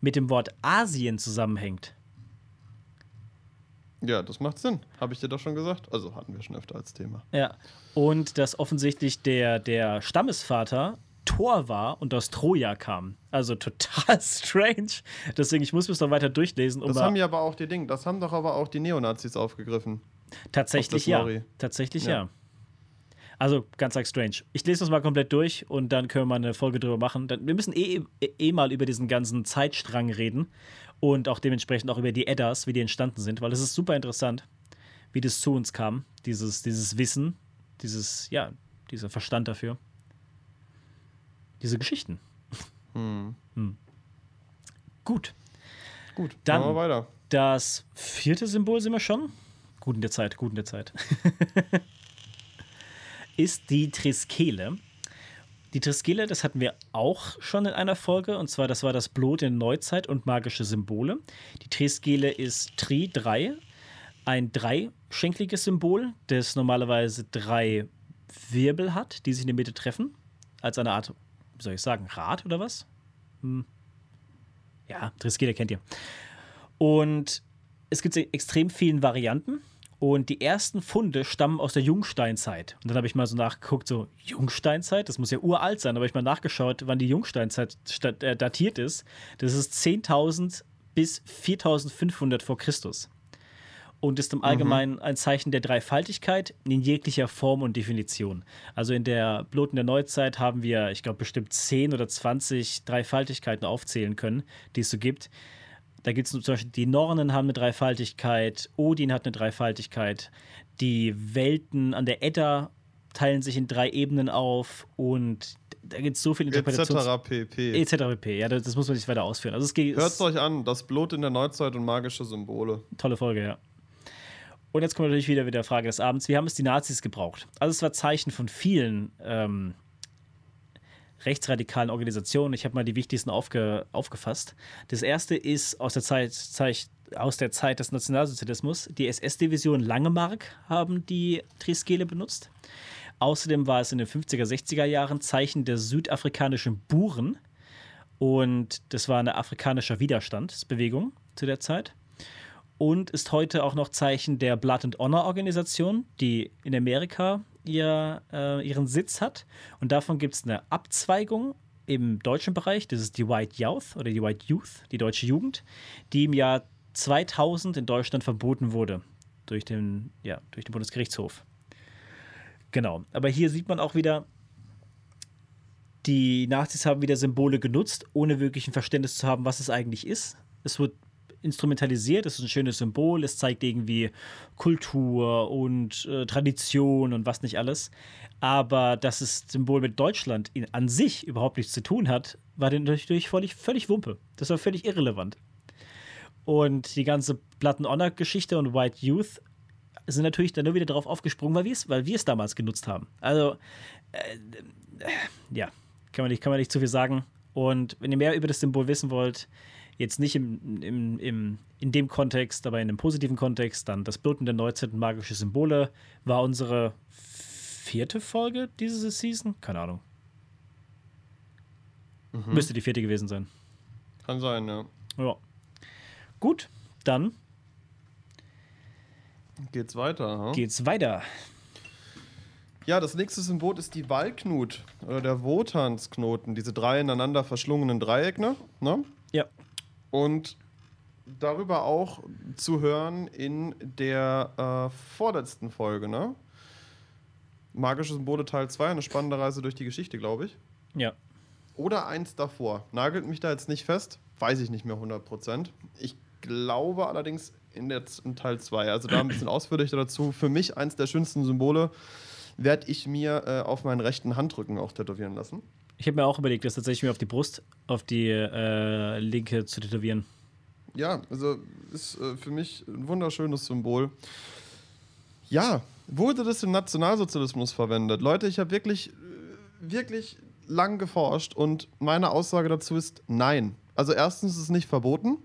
mit dem Wort Asien zusammenhängt. Ja, das macht Sinn. Habe ich dir doch schon gesagt. Also hatten wir schon öfter als Thema. Ja. Und dass offensichtlich der, der Stammesvater Tor war und aus Troja kam. Also total strange. Deswegen, ich muss es noch weiter durchlesen. Um das haben ja aber auch die Dinge, das haben doch aber auch die Neonazis aufgegriffen. Tatsächlich ja. Tatsächlich ja. ja. Also ganz arg strange. Ich lese das mal komplett durch und dann können wir mal eine Folge drüber machen. Wir müssen eh, eh, eh mal über diesen ganzen Zeitstrang reden und auch dementsprechend auch über die Eddas, wie die entstanden sind, weil es ist super interessant, wie das zu uns kam, dieses, dieses Wissen, dieses, ja, dieser Verstand dafür diese Geschichten. Hm. Hm. Gut. Gut, dann machen wir weiter. Das vierte Symbol sind wir schon. Gut in der Zeit, gut in der Zeit. ist die Triskele. Die Triskele, das hatten wir auch schon in einer Folge, und zwar das war das Blut in Neuzeit und magische Symbole. Die Triskele ist Tri 3, ein dreischenkliges Symbol, das normalerweise drei Wirbel hat, die sich in der Mitte treffen, als eine Art wie soll ich sagen, Rad oder was? Hm. Ja, Triskele kennt ihr. Und es gibt extrem vielen Varianten. Und die ersten Funde stammen aus der Jungsteinzeit. Und dann habe ich mal so nachgeguckt, so Jungsteinzeit, das muss ja uralt sein, aber ich mal nachgeschaut, wann die Jungsteinzeit äh, datiert ist. Das ist 10.000 bis 4.500 vor Christus und ist im Allgemeinen mhm. ein Zeichen der Dreifaltigkeit in jeglicher Form und Definition. Also in der Blut in der Neuzeit haben wir, ich glaube, bestimmt 10 oder 20 Dreifaltigkeiten aufzählen können, die es so gibt. Da gibt es zum Beispiel, die Nornen haben eine Dreifaltigkeit, Odin hat eine Dreifaltigkeit, die Welten an der Edda teilen sich in drei Ebenen auf und da gibt es so viele Interpretationen. Etc. pp. Etc. pp. Ja, das, das, muss man nicht weiter ausführen. Also Hört es euch an, das Blut in der Neuzeit und magische Symbole. Tolle Folge, ja. Und jetzt kommt natürlich wieder mit der Frage des Abends: Wie haben es die Nazis gebraucht? Also, es war Zeichen von vielen ähm, rechtsradikalen Organisationen. Ich habe mal die wichtigsten aufge, aufgefasst. Das erste ist aus der Zeit, Zeit, aus der Zeit des Nationalsozialismus. Die SS-Division Langemark haben die Triskele benutzt. Außerdem war es in den 50er, 60er Jahren Zeichen der südafrikanischen Buren. Und das war eine afrikanische Widerstandsbewegung zu der Zeit. Und ist heute auch noch Zeichen der Blood and Honor Organisation, die in Amerika ihr, äh, ihren Sitz hat. Und davon gibt es eine Abzweigung im deutschen Bereich. Das ist die White Youth oder die White Youth, die deutsche Jugend, die im Jahr 2000 in Deutschland verboten wurde durch den, ja, durch den Bundesgerichtshof. Genau. Aber hier sieht man auch wieder, die Nazis haben wieder Symbole genutzt, ohne wirklich ein Verständnis zu haben, was es eigentlich ist. Es wird instrumentalisiert, es ist ein schönes Symbol, es zeigt irgendwie Kultur und äh, Tradition und was nicht alles. Aber dass es Symbol mit Deutschland in, an sich überhaupt nichts zu tun hat, war natürlich völlig, völlig Wumpe. Das war völlig irrelevant. Und die ganze Platten-Honor-Geschichte und White Youth sind natürlich dann nur wieder darauf aufgesprungen, weil wir es weil damals genutzt haben. Also, äh, äh, ja, kann man, nicht, kann man nicht zu viel sagen. Und wenn ihr mehr über das Symbol wissen wollt, jetzt nicht im, im, im, in dem Kontext, aber in einem positiven Kontext, dann das Bluten der Neuzeit magische Symbole war unsere vierte Folge diese Season? Keine Ahnung. Mhm. Müsste die vierte gewesen sein. Kann sein, ja. Ja. Gut, dann geht's weiter. Huh? Geht's weiter. Ja, das nächste Symbol ist die Wallknut oder der Wotansknoten, diese drei ineinander verschlungenen Dreiecke, ne? Und darüber auch zu hören in der äh, vorletzten Folge, ne? Magische Symbole Teil 2, eine spannende Reise durch die Geschichte, glaube ich. Ja. Oder eins davor. Nagelt mich da jetzt nicht fest, weiß ich nicht mehr 100%. Ich glaube allerdings in, der, in Teil 2, also da ein bisschen ausführlicher dazu. Für mich eins der schönsten Symbole werde ich mir äh, auf meinen rechten Handrücken auch tätowieren lassen. Ich habe mir auch überlegt, das tatsächlich mir auf die Brust, auf die äh, linke zu tätowieren. Ja, also ist äh, für mich ein wunderschönes Symbol. Ja, wurde das im Nationalsozialismus verwendet? Leute, ich habe wirklich, äh, wirklich lang geforscht und meine Aussage dazu ist nein. Also erstens ist es nicht verboten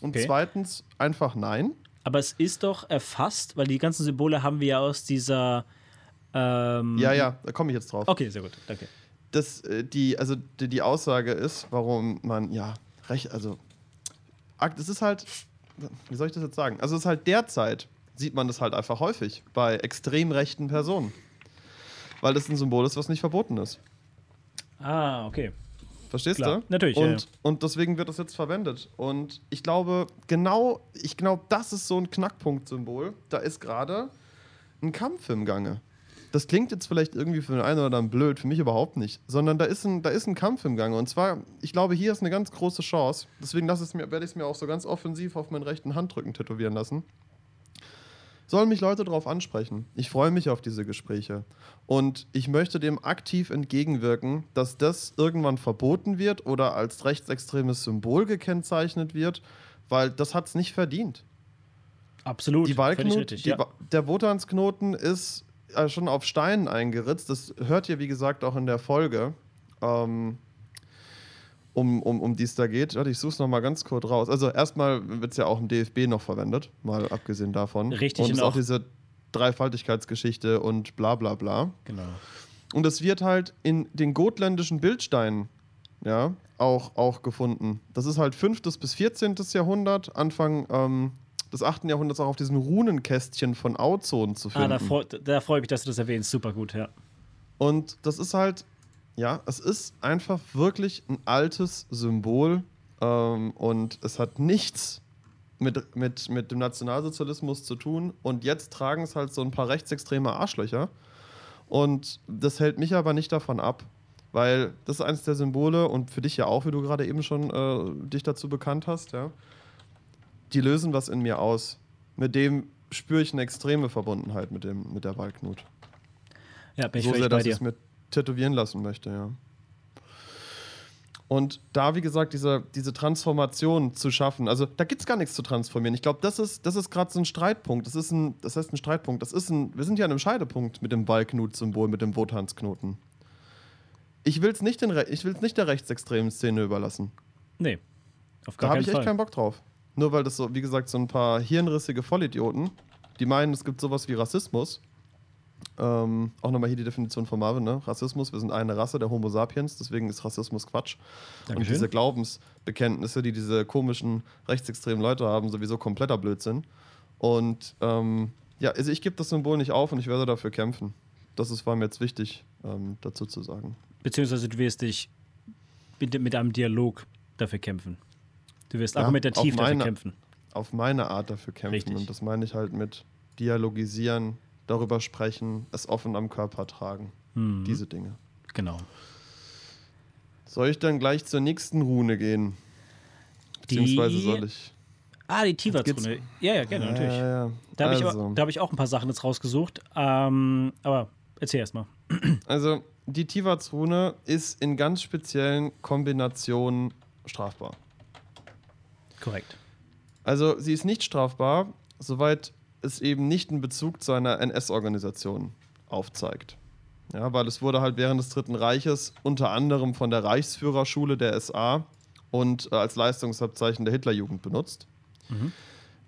und okay. zweitens einfach nein. Aber es ist doch erfasst, weil die ganzen Symbole haben wir ja aus dieser. Ähm ja, ja, da komme ich jetzt drauf. Okay, sehr gut, danke dass äh, die, also die, die Aussage ist, warum man, ja, recht, also, es ist halt, wie soll ich das jetzt sagen? Also, es ist halt derzeit, sieht man das halt einfach häufig bei extrem rechten Personen. Weil das ein Symbol ist, was nicht verboten ist. Ah, okay. Verstehst Klar. du? Natürlich. Und, ja, ja. und deswegen wird das jetzt verwendet. Und ich glaube, genau, ich glaube, das ist so ein Knackpunkt-Symbol. Da ist gerade ein Kampf im Gange das klingt jetzt vielleicht irgendwie für den einen oder anderen blöd, für mich überhaupt nicht, sondern da ist ein, da ist ein Kampf im Gange. Und zwar, ich glaube, hier ist eine ganz große Chance. Deswegen werde ich es mir auch so ganz offensiv auf meinen rechten Handrücken tätowieren lassen. Sollen mich Leute darauf ansprechen. Ich freue mich auf diese Gespräche. Und ich möchte dem aktiv entgegenwirken, dass das irgendwann verboten wird oder als rechtsextremes Symbol gekennzeichnet wird, weil das hat es nicht verdient. Absolut. Die Wahlknot, richtig, die, ja. Der Wotansknoten ist schon auf Steinen eingeritzt. Das hört ihr, wie gesagt, auch in der Folge, ähm, um, um, um die es da geht. Warte, ich suche es nochmal ganz kurz raus. Also erstmal wird es ja auch im DFB noch verwendet, mal abgesehen davon. Richtig. Und es ist auch diese Dreifaltigkeitsgeschichte und bla bla bla. Genau. Und es wird halt in den gotländischen Bildsteinen ja, auch, auch gefunden. Das ist halt 5. bis 14. Jahrhundert, Anfang ähm, des 8. Jahrhunderts auch auf diesen Runenkästchen von Auzon zu finden. Ah, da, freu, da freue ich mich, dass du das erwähnst. Super gut, ja. Und das ist halt, ja, es ist einfach wirklich ein altes Symbol ähm, und es hat nichts mit, mit, mit dem Nationalsozialismus zu tun. Und jetzt tragen es halt so ein paar rechtsextreme Arschlöcher. Und das hält mich aber nicht davon ab, weil das ist eines der Symbole und für dich ja auch, wie du gerade eben schon äh, dich dazu bekannt hast, ja die lösen was in mir aus. Mit dem spüre ich eine extreme Verbundenheit mit, dem, mit der Waldknut. Ja, bin ich so sehr, dass ich es mir tätowieren lassen möchte, ja. Und da, wie gesagt, diese, diese Transformation zu schaffen, also da gibt es gar nichts zu transformieren. Ich glaube, das ist, das ist gerade so ein Streitpunkt. Das ist ein, das heißt ein Streitpunkt. Das ist ein, wir sind ja an einem Scheidepunkt mit dem Wallknut-Symbol, mit dem Wotansknoten. ich will es nicht, den Re- ich will's nicht der rechtsextremen Szene überlassen. Nee. Auf Da gar habe keinen ich echt Fall. keinen Bock drauf. Nur weil das so, wie gesagt, so ein paar hirnrissige Vollidioten, die meinen, es gibt sowas wie Rassismus. Ähm, auch nochmal hier die Definition von Marvin, ne? Rassismus, wir sind eine Rasse, der Homo sapiens, deswegen ist Rassismus Quatsch. Und Dankeschön. diese Glaubensbekenntnisse, die diese komischen rechtsextremen Leute haben, sowieso kompletter Blödsinn. Und ähm, ja, also ich gebe das Symbol nicht auf und ich werde dafür kämpfen. Das ist, war mir jetzt wichtig, ähm, dazu zu sagen. Beziehungsweise du wirst dich mit, mit einem Dialog dafür kämpfen. Du wirst Ja, argumentativ auf dafür meine- kämpfen. auf meine Art dafür kämpfen. Richtig. Und das meine ich halt mit dialogisieren, darüber sprechen, es offen am Körper tragen. Mhm. Diese Dinge. Genau. Soll ich dann gleich zur nächsten Rune gehen? Beziehungsweise Die- soll ich. Ah, die Tivat-Rune. Ja, ja, gerne, natürlich. Ja, ja, ja. Da habe ich, also, da hab ich auch ein paar Sachen jetzt rausgesucht. Ähm, aber erzähl erst mal. also, die Tivats-Rune ist in ganz speziellen Kombinationen strafbar. Korrekt. Also, sie ist nicht strafbar, soweit es eben nicht einen Bezug zu einer NS-Organisation aufzeigt. Ja, weil es wurde halt während des Dritten Reiches unter anderem von der Reichsführerschule der SA und äh, als Leistungsabzeichen der Hitlerjugend benutzt.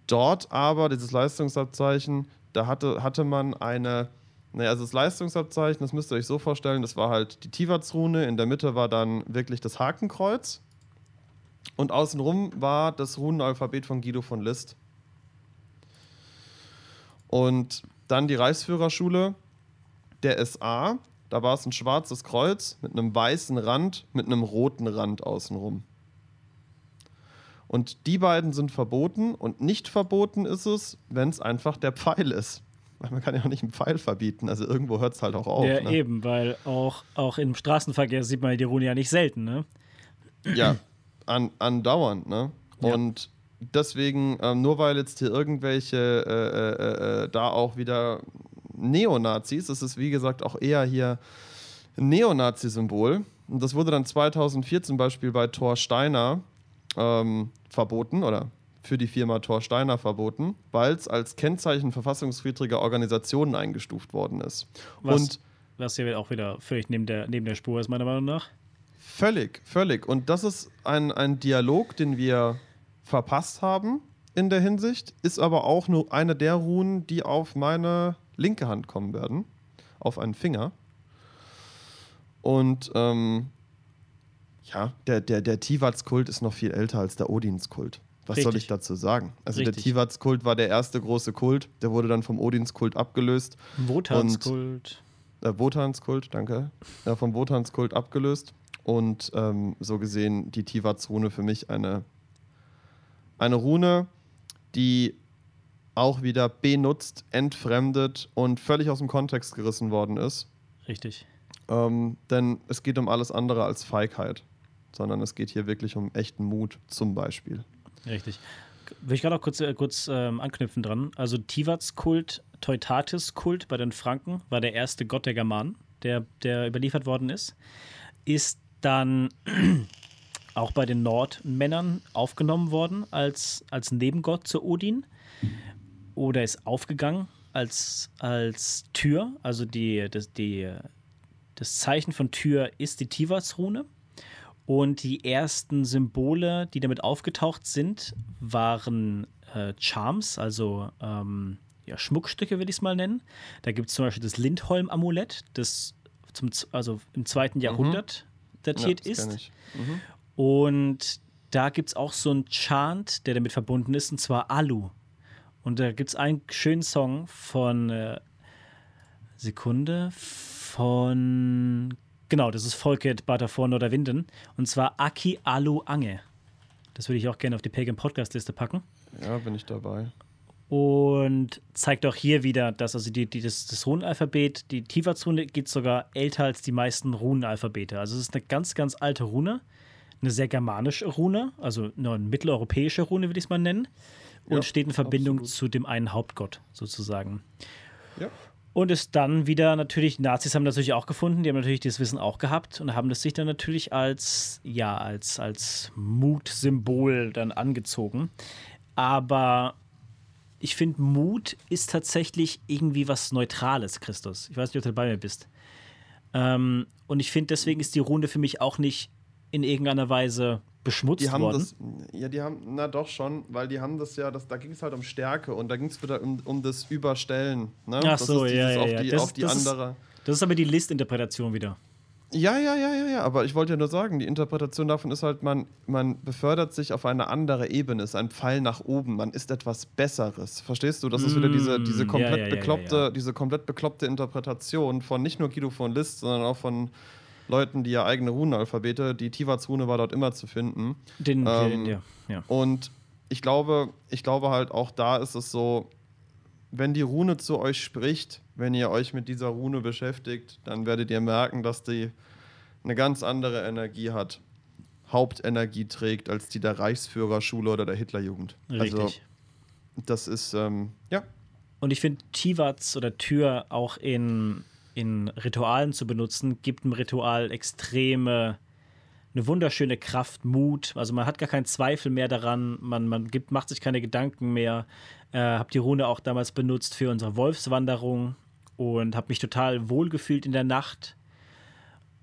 Dort aber, dieses Leistungsabzeichen, da hatte, hatte man eine, naja, also das Leistungsabzeichen, das müsst ihr euch so vorstellen, das war halt die Tivats-Rune, in der Mitte war dann wirklich das Hakenkreuz und außenrum war das Runenalphabet von Guido von List. Und dann die Reichsführerschule der SA, da war es ein schwarzes Kreuz mit einem weißen Rand, mit einem roten Rand außenrum. Und die beiden sind verboten und nicht verboten ist es, wenn es einfach der Pfeil ist. Weil man kann ja auch nicht einen Pfeil verbieten, also irgendwo hört es halt auch auf. ja, ne? eben, weil auch, auch im Straßenverkehr sieht man die Rune ja nicht selten, ne? Ja, an, andauernd, ne? Ja. Und deswegen, ähm, nur weil jetzt hier irgendwelche äh, äh, äh, da auch wieder Neonazis, das ist wie gesagt auch eher hier ein Neonazi-Symbol. Und das wurde dann 2004 zum Beispiel bei Thor Steiner ähm, verboten oder für die Firma Thor Steiner verboten, weil es als Kennzeichen verfassungswidriger Organisationen eingestuft worden ist. Was, Und was ja auch wieder völlig neben der, neben der Spur ist, meiner Meinung nach. Völlig, völlig. Und das ist ein, ein Dialog, den wir verpasst haben in der Hinsicht, ist aber auch nur eine der Runen, die auf meine linke Hand kommen werden, auf einen Finger. Und ähm, ja, der, der, der Tivats-Kult ist noch viel älter als der Odinskult. Was soll Richtig. ich dazu sagen? Also Richtig. der Tivats-Kult war der erste große Kult, der wurde dann vom Odinskult abgelöst. Wotanskult. Äh, Wotanskult, danke. Ja, vom Wotanskult abgelöst. Und ähm, so gesehen die Tivats-Rune für mich eine, eine Rune, die auch wieder benutzt, entfremdet und völlig aus dem Kontext gerissen worden ist. Richtig. Ähm, denn es geht um alles andere als Feigheit, sondern es geht hier wirklich um echten Mut zum Beispiel. Richtig. Will ich gerade auch kurz, äh, kurz ähm, anknüpfen dran. Also Tivats-Kult, Teutatis-Kult bei den Franken war der erste Gott der Germanen, der, der überliefert worden ist. Ist dann auch bei den Nordmännern aufgenommen worden als, als Nebengott zu Odin oder ist aufgegangen als, als Tür. Also die, das, die, das Zeichen von Tür ist die Tivats-Rune. Und die ersten Symbole, die damit aufgetaucht sind, waren äh, Charms, also ähm, ja, Schmuckstücke, will ich es mal nennen. Da gibt es zum Beispiel das Lindholm-Amulett, das zum, also im zweiten Jahrhundert datiert kenn ist. Mhm. Und da gibt es auch so einen Chant, der damit verbunden ist, und zwar Alu. Und da gibt es einen schönen Song von äh, Sekunde von genau, das ist Folket Batafon oder Winden. Und zwar Aki Alu Ange. Das würde ich auch gerne auf die Pagan Podcast Liste packen. Ja, bin ich dabei. Und zeigt auch hier wieder, dass also die, die, das, das Runenalphabet, die Tivats-Rune geht sogar älter als die meisten Runenalphabete. Also es ist eine ganz, ganz alte Rune, eine sehr germanische Rune, also eine mitteleuropäische Rune, würde ich es mal nennen. Und Ja, steht in Verbindung absolut. zu dem einen Hauptgott sozusagen. Ja. Und ist dann wieder natürlich, Nazis haben natürlich auch gefunden, die haben natürlich dieses Wissen auch gehabt und haben das sich dann natürlich als, ja, als, als Mutsymbol dann angezogen. Aber ich finde, Mut ist tatsächlich irgendwie was Neutrales, Christus. Ich weiß nicht, ob du bei mir bist. Ähm, und ich finde, deswegen ist die Rune für mich auch nicht in irgendeiner Weise beschmutzt die haben worden. das, ja, die haben, na doch schon, weil die haben das ja, das, da ging es halt um Stärke und da ging es wieder um, um das Überstellen. Ne? Ach das so, ist ja, ja, auf ja. die, Das- auf die das ist- andere. Das ist aber die Listinterpretation wieder. Ja, ja, ja, ja, ja, aber ich wollte ja nur sagen, die Interpretation davon ist halt, man, man befördert sich auf eine andere Ebene, ist ein Pfeil nach oben, man ist etwas Besseres. Verstehst du? Das ist wieder diese, Mm, diese komplett ja, ja, bekloppte, ja. diese komplett bekloppte Interpretation von nicht nur Guido von List, sondern auch von Leuten, die ja eigene Runenalphabete, die Tivats-Rune war dort immer zu finden. Den, Ähm, den ja, ja. Und ich glaube, ich glaube halt auch da ist es so, wenn die Rune zu euch spricht, wenn ihr euch mit dieser Rune beschäftigt, dann werdet ihr merken, dass die eine ganz andere Energie hat, Hauptenergie trägt als die der Reichsführerschule oder der Hitlerjugend. Richtig. Also das ist ähm, ja Und ich finde, Tivats oder Tür auch in, in Ritualen zu benutzen, gibt einem Ritual extreme, eine wunderschöne Kraft, Mut. Also man hat gar keinen Zweifel mehr daran, man, man gibt, macht sich keine Gedanken mehr. Äh, habe die Rune auch damals benutzt für unsere Wolfswanderung und habe mich total wohlgefühlt in der Nacht.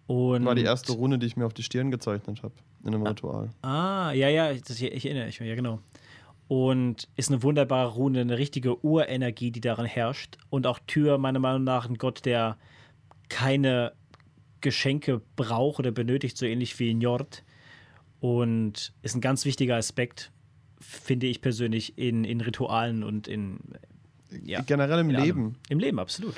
Und war die erste Rune, die ich mir auf die Stirn gezeichnet habe in einem Ritual. Ah, ja, ja, ich, das, ich erinnere mich, ja, genau. Und ist eine wunderbare Rune, eine richtige Urenergie, die darin herrscht. Und auch Tür, meiner Meinung nach, ein Gott, der keine Geschenke braucht oder benötigt, so ähnlich wie Njord. Und ist ein ganz wichtiger Aspekt, finde ich persönlich, in, in Ritualen und in. Ja, Generell im in Leben. allem. Im Leben, absolut.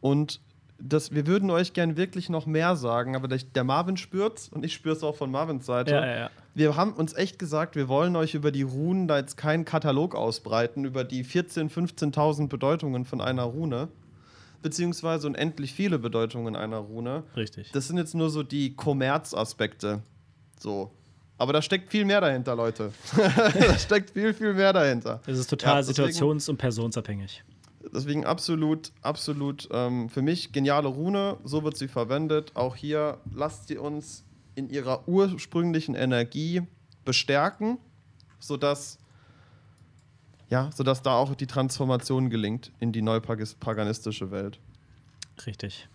Und das, wir würden euch gern wirklich noch mehr sagen, aber der, der Marvin spürt's und ich spür's auch von Marvins Seite. Ja, ja, ja. Wir haben uns echt gesagt, wir wollen euch über die Runen da jetzt keinen Katalog ausbreiten, über die 14.000, 15.000 Bedeutungen von einer Rune, beziehungsweise unendlich viele Bedeutungen einer Rune. Richtig. Das sind jetzt nur so die Kommerzaspekte. So. Aber da steckt viel mehr dahinter, Leute. da steckt viel, viel mehr dahinter. Es ist total Ja, situations- und personsabhängig. Deswegen absolut, absolut ähm, für mich geniale Rune. So wird sie verwendet. Auch hier lasst sie uns in ihrer ursprünglichen Energie bestärken, sodass, ja, sodass da auch die Transformation gelingt in die neupaganistische Welt. Richtig.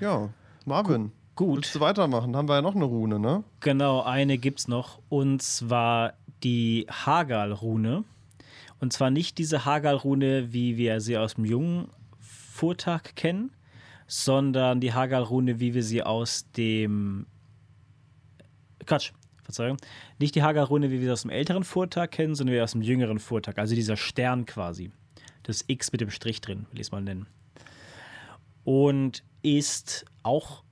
Ja, Marvin. Gut. Willst du weitermachen? Haben wir ja noch eine Rune, ne? Genau, eine gibt's noch. Und zwar die Hagal-Rune. Und zwar nicht diese Hagal-Rune, wie wir sie aus dem jungen Vortag kennen, sondern die Hagal-Rune, wie wir sie aus dem. Quatsch, Verzeihung. Nicht die Hagal-Rune, wie wir sie aus dem älteren Vortag kennen, sondern wie aus dem jüngeren Vortag. Also dieser Stern quasi. Das X mit dem Strich drin, will ich es mal nennen. Und ist auch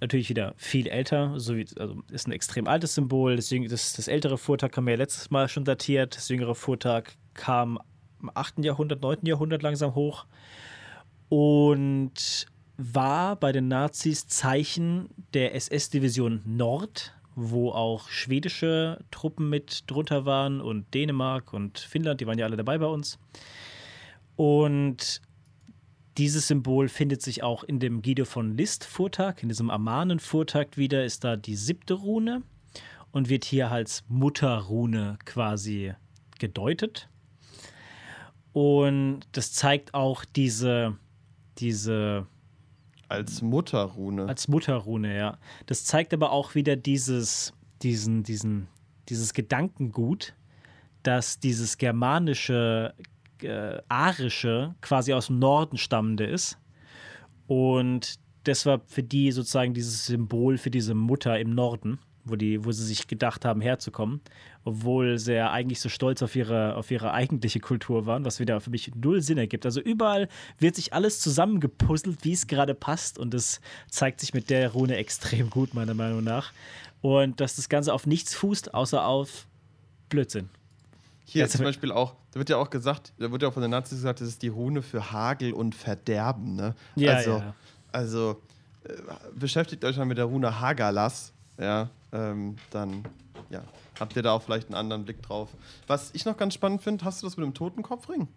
natürlich wieder viel älter, so wie, also ist ein extrem altes Symbol. Das, das, das ältere Vortag haben wir ja letztes Mal schon datiert. Das jüngere Vortag kam im 8. Jahrhundert, 9. Jahrhundert langsam hoch und war bei den Nazis Zeichen der SS-Division Nord, wo auch schwedische Truppen mit drunter waren und Dänemark und Finnland, die waren ja alle dabei bei uns. Und dieses Symbol findet sich auch in dem Guido von List Vortag, in diesem Amanen Vortag wieder, ist da die siebte Rune und wird hier als Mutterrune quasi gedeutet. Und das zeigt auch diese, diese Als Mutterrune. als Mutterrune, ja. Das zeigt aber auch wieder dieses, diesen, diesen, dieses Gedankengut, dass dieses germanische, äh, arische quasi aus dem Norden stammende ist. Und das war für die sozusagen dieses Symbol für diese Mutter im Norden, wo, die, wo sie sich gedacht haben, herzukommen. Obwohl sie ja eigentlich so stolz auf ihre, auf ihre eigentliche Kultur waren, was wieder für mich null Sinn ergibt. Also überall wird sich alles zusammengepuzzelt, wie es gerade passt. Und das zeigt sich mit der Rune extrem gut, meiner Meinung nach. Und dass das Ganze auf nichts fußt, außer auf Blödsinn. Hier Jetzt- zum Beispiel auch, da wird ja auch gesagt, da wird ja auch von den Nazis gesagt, das ist die Rune für Hagel und Verderben, ne? Ja, also, ja. also äh, beschäftigt euch mal mit der Rune Hagalas, ja, ähm, dann ja, habt ihr da auch vielleicht einen anderen Blick drauf. Was ich noch ganz spannend finde, hast du das mit dem Totenkopfring?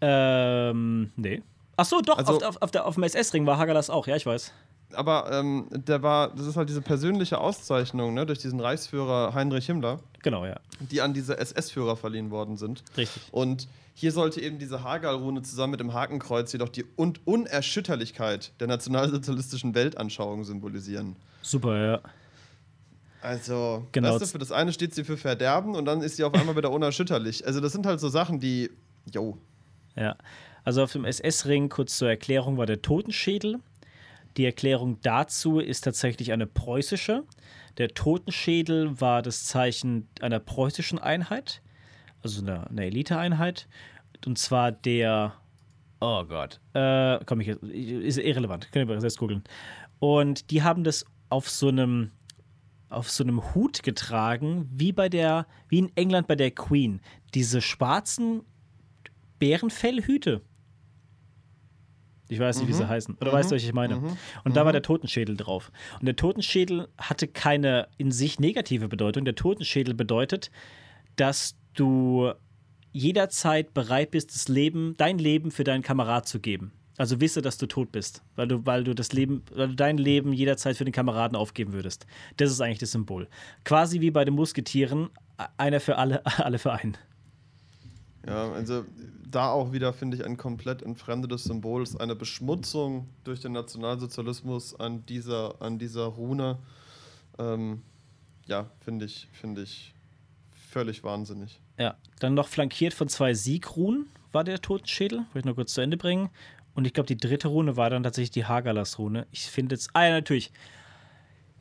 Ähm, nee. Ach so, doch, Also- auf, auf, auf, der, auf dem SS-Ring war Hagalas auch, ja, ich weiß. aber ähm, der war, das ist halt diese persönliche Auszeichnung, ne, durch diesen Reichsführer Heinrich Himmler. Genau, ja. Die an diese SS-Führer verliehen worden sind. Richtig. Und hier sollte eben diese Hagal-Rune zusammen mit dem Hakenkreuz jedoch die Un Unerschütterlichkeit der nationalsozialistischen Weltanschauung symbolisieren. Super, ja. Also, genau. weißt du, für das eine steht sie für Verderben und dann ist sie auf einmal wieder unerschütterlich. Also, das sind halt so Sachen, die. Jo. Ja. Also auf dem SS-Ring, kurz zur Erklärung, war der Totenschädel. Die Erklärung dazu ist tatsächlich eine preußische. Der Totenschädel war das Zeichen einer preußischen Einheit, also einer, einer Eliteeinheit. Und zwar der, oh Gott, äh, komm ich, ist irrelevant, könnt ihr selbst googeln. Und die haben das auf so einem, auf so einem Hut getragen, wie bei der, wie in England bei der Queen. Diese schwarzen Bärenfellhüte. Ich weiß nicht, wie sie Mhm. heißen. Oder Mhm. weißt du, was ich meine? Mhm. Und da war der Totenschädel drauf. Und der Totenschädel hatte keine in sich negative Bedeutung. Der Totenschädel bedeutet, dass du jederzeit bereit bist, das Leben, dein Leben für deinen Kamerad zu geben. Also wisse, dass du tot bist, weil du, weil du das Leben, weil du dein Leben jederzeit für den Kameraden aufgeben würdest. Das ist eigentlich das Symbol. Quasi wie bei den Musketieren, einer für alle, alle für einen. Ja, also da auch wieder, finde ich, ein komplett entfremdetes Symbol. Ist eine Beschmutzung durch den Nationalsozialismus an dieser, an dieser Rune. Ähm, ja, finde ich, finde ich völlig wahnsinnig. Ja, dann noch flankiert von zwei Siegruhen war der Totenschädel. Wollte ich nur kurz zu Ende bringen. Und ich glaube, die dritte Rune war dann tatsächlich die Hagalas-Rune. Ich finde jetzt. Ah, ja, natürlich.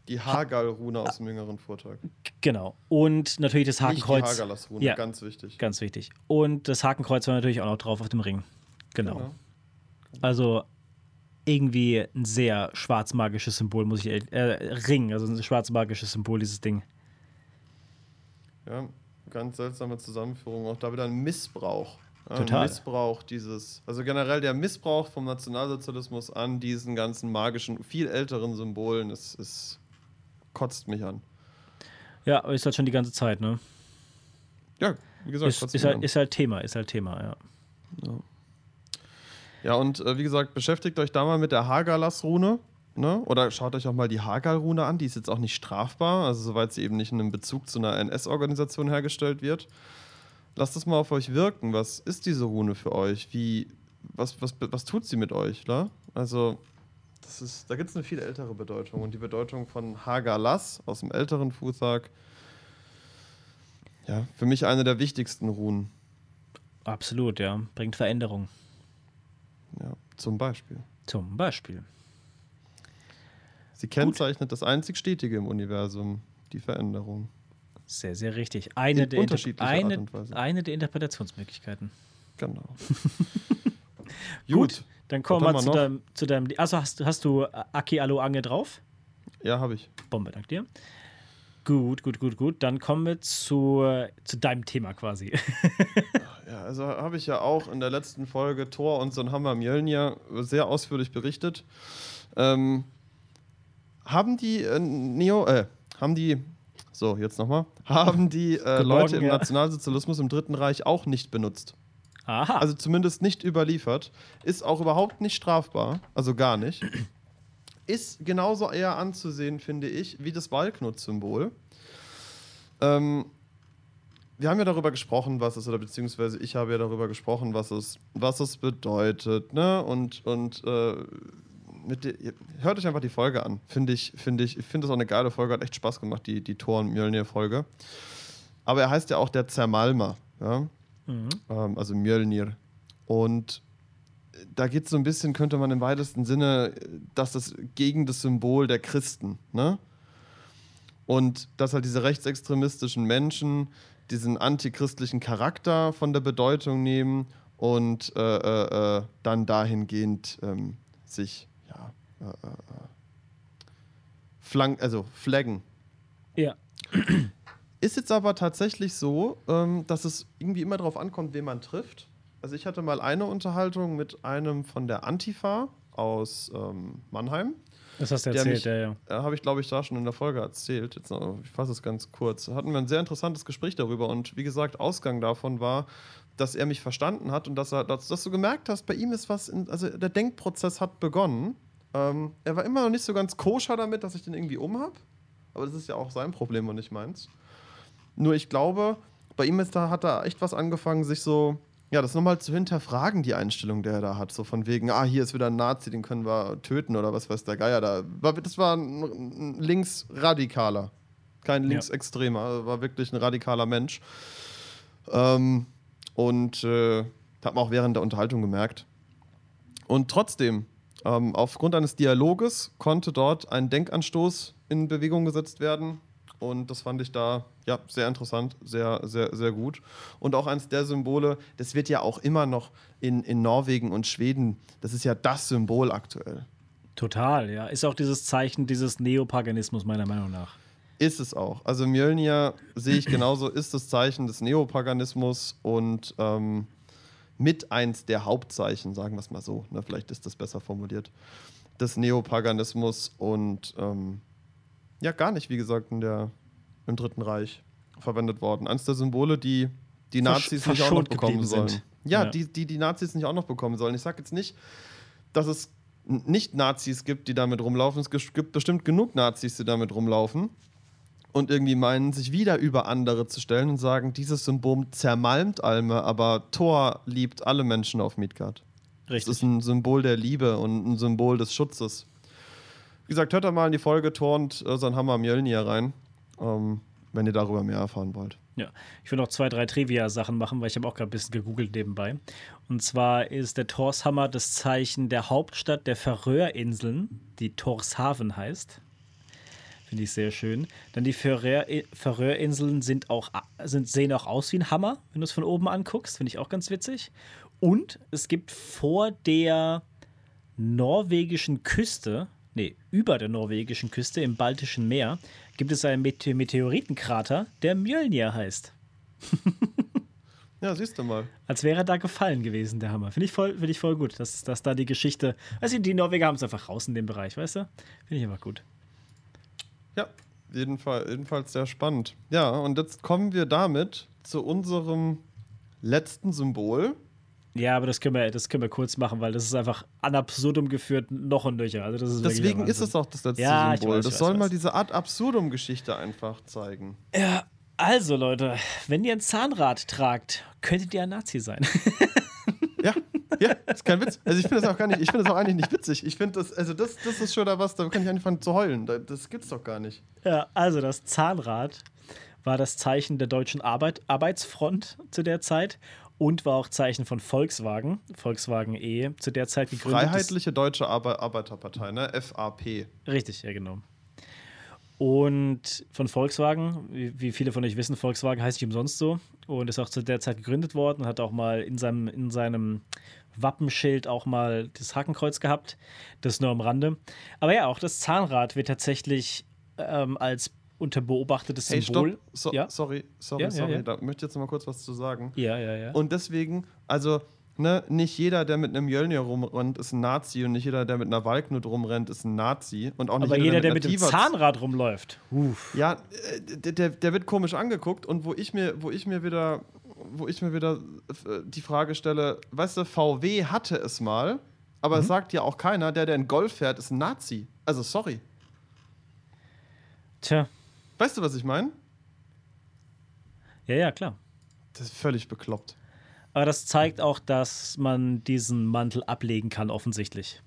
Die Hagal-Rune aus dem jüngeren Vortrag. Genau. Und natürlich das Nicht die Hakenkreuz. Hagalas-Rune, Ja. ganz wichtig. Ganz wichtig. Und das Hakenkreuz war natürlich auch noch drauf auf dem Ring. Genau. Genau. Also irgendwie ein sehr schwarzmagisches Symbol, muss ich ehrlich- äh, Ring, also ein schwarzmagisches Symbol, dieses Ding. Ja, ganz seltsame Zusammenführung. Auch da wieder ein Missbrauch. Ja, Total. Missbrauch dieses, also generell der Missbrauch vom Nationalsozialismus an diesen ganzen magischen, viel älteren Symbolen, es, es kotzt mich an. Ja, aber ist halt schon die ganze Zeit, ne? Ja, wie gesagt, Ist, kotzt ist, mich halt, an. ist halt Thema, ist halt Thema, ja. Ja, und äh, wie gesagt, beschäftigt euch da mal mit der Hagalas-Rune. Ne? Oder schaut euch auch mal die Hagal-Rune an. Die ist jetzt auch nicht strafbar, also soweit sie eben nicht in einem Bezug zu einer NS-Organisation hergestellt wird. Lasst das mal auf euch wirken. Was ist diese Rune für euch? Wie, was, was, was tut sie mit euch? Ne? Also, das ist, da gibt es eine viel ältere Bedeutung. Und die Bedeutung von Hagalas aus dem älteren Fußag, ja, für mich eine der wichtigsten Runen. Absolut, ja. Bringt Veränderung. Ja, zum Beispiel. Zum Beispiel. Sie kennzeichnet das einzig Stetige im Universum, die Veränderung. Sehr, sehr richtig. Eine, In der, Inter eine, eine der Interpretationsmöglichkeiten. Genau. Gut, dann kommen wir zu noch? deinem, zu deinem. Also hast, hast du Aki Alu Ange drauf? Ja, habe ich. Bombe, dank dir. Gut, gut, gut, gut. Dann kommen wir zu, zu deinem Thema quasi. Ja, also habe ich ja auch in der letzten Folge Thor und so ein Hammer Mjölnir sehr ausführlich berichtet. Ähm, haben die äh, Neo, äh, haben die, so jetzt nochmal, haben die äh, Leute Morgen, im ja. Nationalsozialismus im Dritten Reich auch nicht benutzt. Aha. Also zumindest nicht überliefert. Ist auch überhaupt nicht strafbar, also gar nicht. Ist genauso eher anzusehen, finde ich, wie das Walknut-Symbol. Ähm, wir haben ja darüber gesprochen, was es, oder beziehungsweise ich habe ja darüber gesprochen, was es, was es bedeutet, ne? Und, und äh, mit hört euch einfach die Folge an. Finde ich, finde ich, ich finde das auch eine geile Folge, hat echt Spaß gemacht, die, die Thor und Mjölnir-Folge. Aber er heißt ja auch der Zermalmer, ja? mhm. ähm, also Mjölnir. Und da geht es so ein bisschen, könnte man im weitesten Sinne, dass das gegen das Symbol der Christen, ne? Und dass halt diese rechtsextremistischen Menschen diesen antichristlichen Charakter von der Bedeutung nehmen und äh, äh, äh, dann dahingehend ähm, sich, äh, äh, äh, flank, also flaggen. Ja. Ist jetzt aber tatsächlich so, ähm, dass es irgendwie immer darauf ankommt, wen man trifft. Also ich hatte mal eine Unterhaltung mit einem von der Antifa aus ähm, Mannheim. Das hast du erzählt, mich- ja, ja. Äh, Habe ich, glaube ich, da schon in der Folge erzählt. Jetzt, noch- ich fasse es ganz kurz. Hatten wir ein sehr interessantes Gespräch darüber. Und wie gesagt, Ausgang davon war, dass er mich verstanden hat und dass, er, dass, dass du gemerkt hast, bei ihm ist was, in, also der Denkprozess hat begonnen. Ähm, er war immer noch nicht so ganz koscher damit, dass ich den irgendwie um habe. Aber das ist ja auch sein Problem und nicht meins. Nur ich glaube, bei ihm ist da, hat da echt was angefangen, sich so, ja, das nochmal zu hinterfragen, die Einstellung, der er da hat. So von wegen, ah, hier ist wieder ein Nazi, den können wir töten oder was weiß der Geier da. Das war ein, ein Linksradikaler. Kein Linksextremer, ja. war wirklich ein radikaler Mensch. Ähm, und äh, hat man auch während der Unterhaltung gemerkt. Und trotzdem, ähm, aufgrund eines Dialoges konnte dort ein Denkanstoß in Bewegung gesetzt werden. Und das fand ich da ja sehr interessant, sehr, sehr, sehr gut. Und auch eines der Symbole, das wird ja auch immer noch in, in Norwegen und Schweden, das ist ja das Symbol aktuell. Total, ja. Ist auch dieses Zeichen dieses Neopaganismus, meiner Meinung nach. Ist es auch. Also Mjölnir sehe ich genauso, ist das Zeichen des Neopaganismus und ähm, mit eins der Hauptzeichen, sagen wir es mal so, ne, vielleicht ist das besser formuliert, des Neopaganismus und ähm, ja, gar nicht, wie gesagt, in der, im Dritten Reich verwendet worden. Eines der Symbole, die die Nazis Versch nicht auch noch bekommen sollen. Ja, ja, Die, die die Nazis nicht auch noch bekommen sollen. Ich sage jetzt nicht, dass es nicht Nazis gibt, die damit rumlaufen. Es gibt bestimmt genug Nazis, die damit rumlaufen und irgendwie meinen, sich wieder über andere zu stellen und sagen, dieses Symbol zermalmt Alme, aber Thor liebt alle Menschen auf Midgard. Richtig. Das ist ein Symbol der Liebe und ein Symbol des Schutzes. Wie gesagt, hört da mal in die Folge Thor und äh, sein Hammer Mjölnir rein, ähm, wenn ihr darüber mehr erfahren wollt. Ja, ich will noch zwei, drei Trivia-Sachen machen, weil ich habe auch gerade ein bisschen gegoogelt nebenbei. Und zwar ist der Torshammer das Zeichen der Hauptstadt der Färöerinseln, die Torshaven heißt. Finde ich sehr schön. Dann die Färöerinseln sind auch, sind, sehen auch aus wie ein Hammer, wenn du es von oben anguckst. Finde ich auch ganz witzig. Und es gibt vor der norwegischen Küste, nee, über der norwegischen Küste im Baltischen Meer, gibt es einen Meteoritenkrater, der Mjölnir heißt. ja, siehst du mal. Als wäre da gefallen gewesen, der Hammer. Finde ich, voll, ich voll gut, dass, dass da die Geschichte. Du, die Norweger haben es einfach raus in dem Bereich, weißt du? Finde ich einfach gut. Ja, jedenfalls, jedenfalls sehr spannend. Ja, und jetzt kommen wir damit zu unserem letzten Symbol. Ja, aber das können, wir, das können wir kurz machen, weil das ist einfach an absurdum geführt, noch und nöcher. Also das ist Deswegen ist es auch das letzte ja, Symbol. Weiß, das weiß, soll weiß. mal diese Art Absurdum-Geschichte einfach zeigen. Ja, also Leute, wenn ihr ein Zahnrad tragt, könntet ihr ein Nazi sein. ja, ist kein Witz. Also ich finde das auch gar nicht, ich finde das auch eigentlich nicht witzig. Ich finde das, also das, das ist schon da was, da kann ich anfangen zu heulen. Das gibt's doch gar nicht. Ja, also das Zahnrad war das Zeichen der deutschen Arbeit, Arbeitsfront zu der Zeit und war auch Zeichen von Volkswagen, Volkswagen E, zu der Zeit gegründet. Freiheitliche Deutsche Arbe Arbeiterpartei, ne? FAP. Richtig, ja, genau. Und von Volkswagen, wie, wie, viele von euch wissen, Volkswagen heißt nicht umsonst so und ist auch zu der Zeit gegründet worden und hat auch mal in seinem, in seinem Wappenschild auch mal das Hakenkreuz gehabt. Das nur am Rande. Aber ja, auch das Zahnrad wird tatsächlich ähm, als unter beobachtetes hey, Symbol. So, ja? Sorry, sorry, ja, sorry. Ja, da möchte ich jetzt noch mal kurz was zu sagen. Ja, ja, ja. Und deswegen, also, ne, nicht jeder, der mit einem Mjölnir rumrennt, ist ein Nazi und nicht jeder, der mit einer Walknut rumrennt, ist ein Nazi. Und auch nicht Aber jeder, der mit, der mit dem Zahnrad rumläuft. Uff. Ja, äh, der, der wird komisch angeguckt und wo ich mir, wo ich mir wieder wo ich mir wieder äh, die Frage stelle, weißt du, VW hatte es mal, aber mhm. es sagt ja auch keiner, der, der in Golf fährt, ist ein Nazi. Also sorry. Tja. Weißt du, was ich meine? Ja, ja, klar. Das ist völlig bekloppt. Aber das zeigt auch, dass man diesen Mantel ablegen kann, offensichtlich.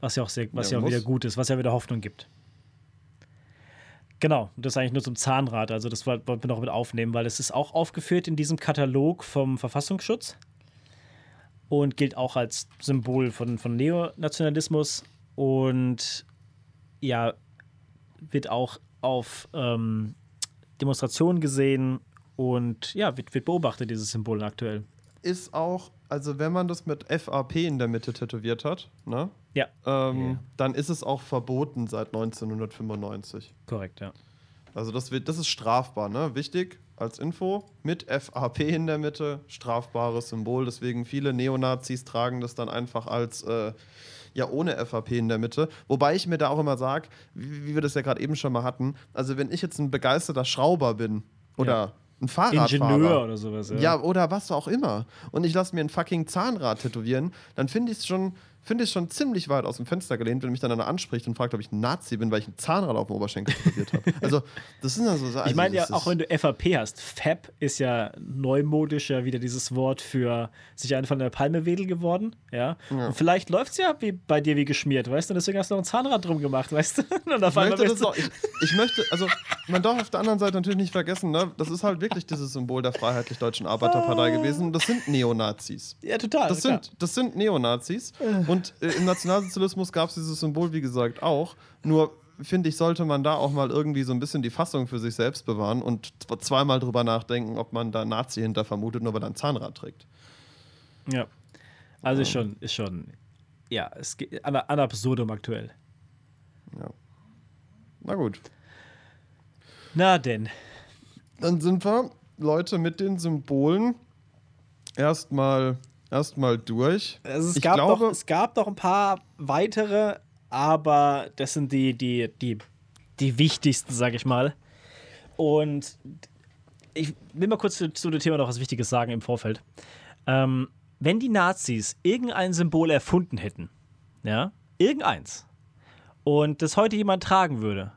Was ja auch, sehr, was ja, ja auch wieder gut ist, was ja wieder Hoffnung gibt. Genau, das ist eigentlich nur zum Zahnrad. Also, das wollten wir noch mit aufnehmen, weil es ist auch aufgeführt in diesem Katalog vom Verfassungsschutz und gilt auch als Symbol von, von Neonationalismus und ja, wird auch auf ähm, Demonstrationen gesehen und ja, wird, wird beobachtet, dieses Symbol aktuell. Ist auch, also wenn man das mit FAP in der Mitte tätowiert hat, ne? Ja. Ähm, ja. Dann ist es auch verboten seit 1995. Korrekt, ja. Also das, wird, das ist strafbar, ne? Wichtig als Info. Mit FAP in der Mitte, strafbares Symbol. Deswegen viele Neonazis tragen das dann einfach als äh, ja ohne FAP in der Mitte. Wobei ich mir da auch immer sage, wie, wie, wir das ja gerade eben schon mal hatten, also wenn ich jetzt ein begeisterter Schrauber bin oder ja. Ein Fahrradfahrer. Ingenieur oder sowas, ja. Ja, oder was auch immer. Und ich lasse mir ein fucking Zahnrad tätowieren, dann finde ich es schon finde ich schon ziemlich weit aus dem Fenster gelehnt, wenn mich dann einer anspricht und fragt, ob ich ein Nazi bin, weil ich ein Zahnrad auf dem Oberschenkel tätowiert habe. Also, das sind ja so Sachen. Ich meine also, ja, auch wenn du FAP hast, Fab ist ja neumodisch ja wieder dieses Wort für sich einen von der Palme wedel geworden, ja. ja. Und vielleicht läuft es ja wie bei dir wie geschmiert, weißt du, und deswegen hast du noch ein Zahnrad drum gemacht, weißt du. Und auf ich, möchte auch, ich, ich, möchte, also man darf auf der anderen Seite natürlich nicht vergessen, ne, das ist halt wirklich dieses Symbol der Freiheitlich-Deutschen Arbeiterpartei gewesen. Das sind Neonazis. Ja, total. Das sind, das sind Neonazis. Und äh, im Nationalsozialismus gab es dieses Symbol, wie gesagt, auch. Nur finde ich, sollte man da auch mal irgendwie so ein bisschen die Fassung für sich selbst bewahren und zweimal drüber nachdenken, ob man da Nazi hinter vermutet, nur weil er ein Zahnrad trägt. Ja. Also ist schon, ist schon, ja, es geht an, an absurdum aktuell. Ja. Na gut. Na denn. Dann sind wir, Leute, mit den Symbolen erstmal erstmal durch. Also es, ich gab glaube, doch, es gab noch ein paar weitere, aber das sind die, die, die, die wichtigsten, sag ich mal. Und ich will mal kurz zu, zu dem Thema noch was Wichtiges sagen im Vorfeld. Ähm, wenn die Nazis irgendein Symbol erfunden hätten, ja, irgendeins, und das heute jemand tragen würde,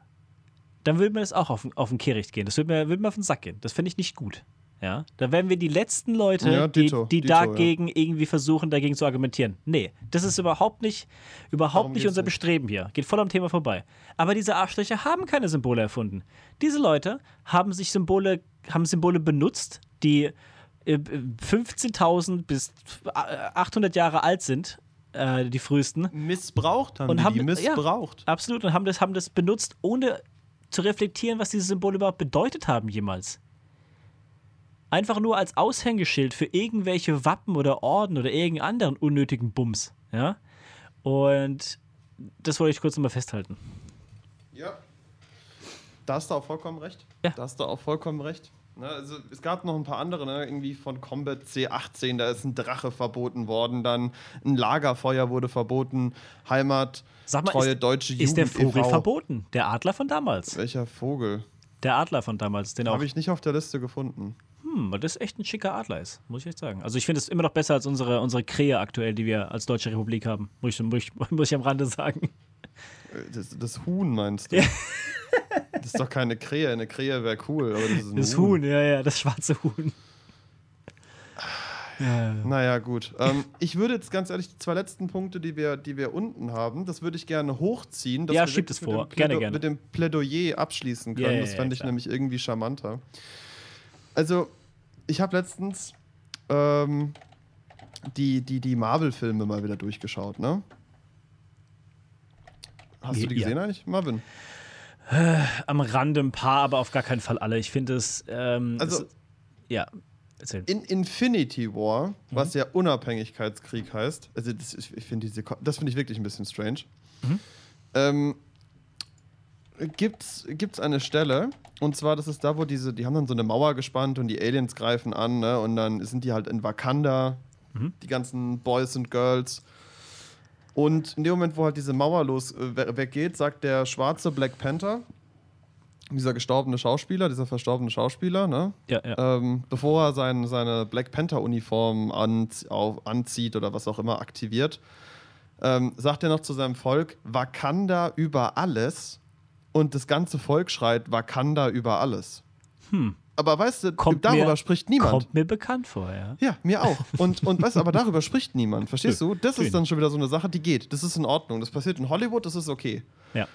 dann würde mir das auch auf, auf den Kehricht gehen. Das würde mir, würde mir auf den Sack gehen. Das finde ich nicht gut. Ja, da wären wir die letzten Leute, ja, Dito, die, die Dito, dagegen ja. irgendwie versuchen, dagegen zu argumentieren. Nee, das ist überhaupt nicht, überhaupt nicht unser Bestreben hier. Geht voll am Thema vorbei. Aber diese Arschlöcher haben keine Symbole erfunden. Diese Leute haben sich Symbole, haben Symbole benutzt, die 15.000 äh, bis 800 Jahre alt sind, äh, die frühesten. Missbraucht haben und die, haben, die missbraucht. Ja, absolut, und haben das, haben das benutzt, ohne zu reflektieren, was diese Symbole überhaupt bedeutet haben jemals. Einfach nur als Aushängeschild für irgendwelche Wappen oder Orden oder irgendeinen anderen unnötigen Bums. Ja? Und das wollte ich kurz nochmal festhalten. Ja. Da hast du auch vollkommen recht. Ja. Da hast du auch vollkommen recht. Ne, also es gab noch ein paar andere, ne, irgendwie von Combat C18, da ist ein Drache verboten worden, dann ein Lagerfeuer wurde verboten, Heimat, Sag mal, treue ist, deutsche Jugend. Ist der Vogel e. verboten? Der Adler von damals? Welcher Vogel? Der Adler von damals, den Habe ich nicht auf der Liste gefunden hm, weil das echt ein schicker Adler ist, muss ich echt sagen. Also ich finde es immer noch besser als unsere, unsere Krähe aktuell, die wir als Deutsche Republik haben, muss ich, muss ich, muss ich am Rande sagen. Äh, das, das Huhn meinst du? Ja. Das ist doch keine Krähe, eine Krähe wäre cool, aber das ist ein Das Huhn. Huhn, ja, ja, das schwarze Huhn. Ja. Naja, gut. Ähm, ich würde jetzt ganz ehrlich die zwei letzten Punkte, die wir, die wir unten haben, das würde ich gerne hochziehen. ja, schiebt es vor. Gerne, gerne. Mit dem Plädoyer abschließen können. Yeah, das fände ich nämlich irgendwie charmanter. Also, ich habe letztens ähm, die, die, die Marvel-Filme mal wieder durchgeschaut, ne? Hast du die gesehen ja. eigentlich, Marvin? Äh, am Rande ein paar, aber auf gar keinen Fall alle. Ich finde es. Ähm, also, es, ja, erzähl. In Infinity War, mhm. was ja Unabhängigkeitskrieg heißt, also das, ich finde das finde ich wirklich ein bisschen strange. Mhm. Ähm, gibt's, gibt's eine Stelle, und zwar, das ist da, wo diese, die haben dann so eine Mauer gespannt und die Aliens greifen an, ne? Und dann sind die halt in Wakanda, mhm. die ganzen Boys und Girls. Und in dem Moment, wo halt diese Mauer los äh, weggeht, sagt der schwarze Black Panther, dieser gestorbene Schauspieler, dieser verstorbene Schauspieler, ne? Ja, ja. Ähm, bevor er sein, seine Black Panther-Uniform anzie anzieht oder was auch immer aktiviert, ähm, sagt er noch zu seinem Volk: Wakanda über alles und das ganze Volk schreit Wakanda über alles. Hm. Aber weißt du, kommt darüber mir, spricht niemand. Kommt mir bekannt vor, ja. Ja, mir auch. Und, und weißt du, aber darüber spricht niemand. Verstehst du? Das ist dann schon wieder so eine Sache, die geht. Das ist in Ordnung. Das passiert in Hollywood, das ist okay. Ja.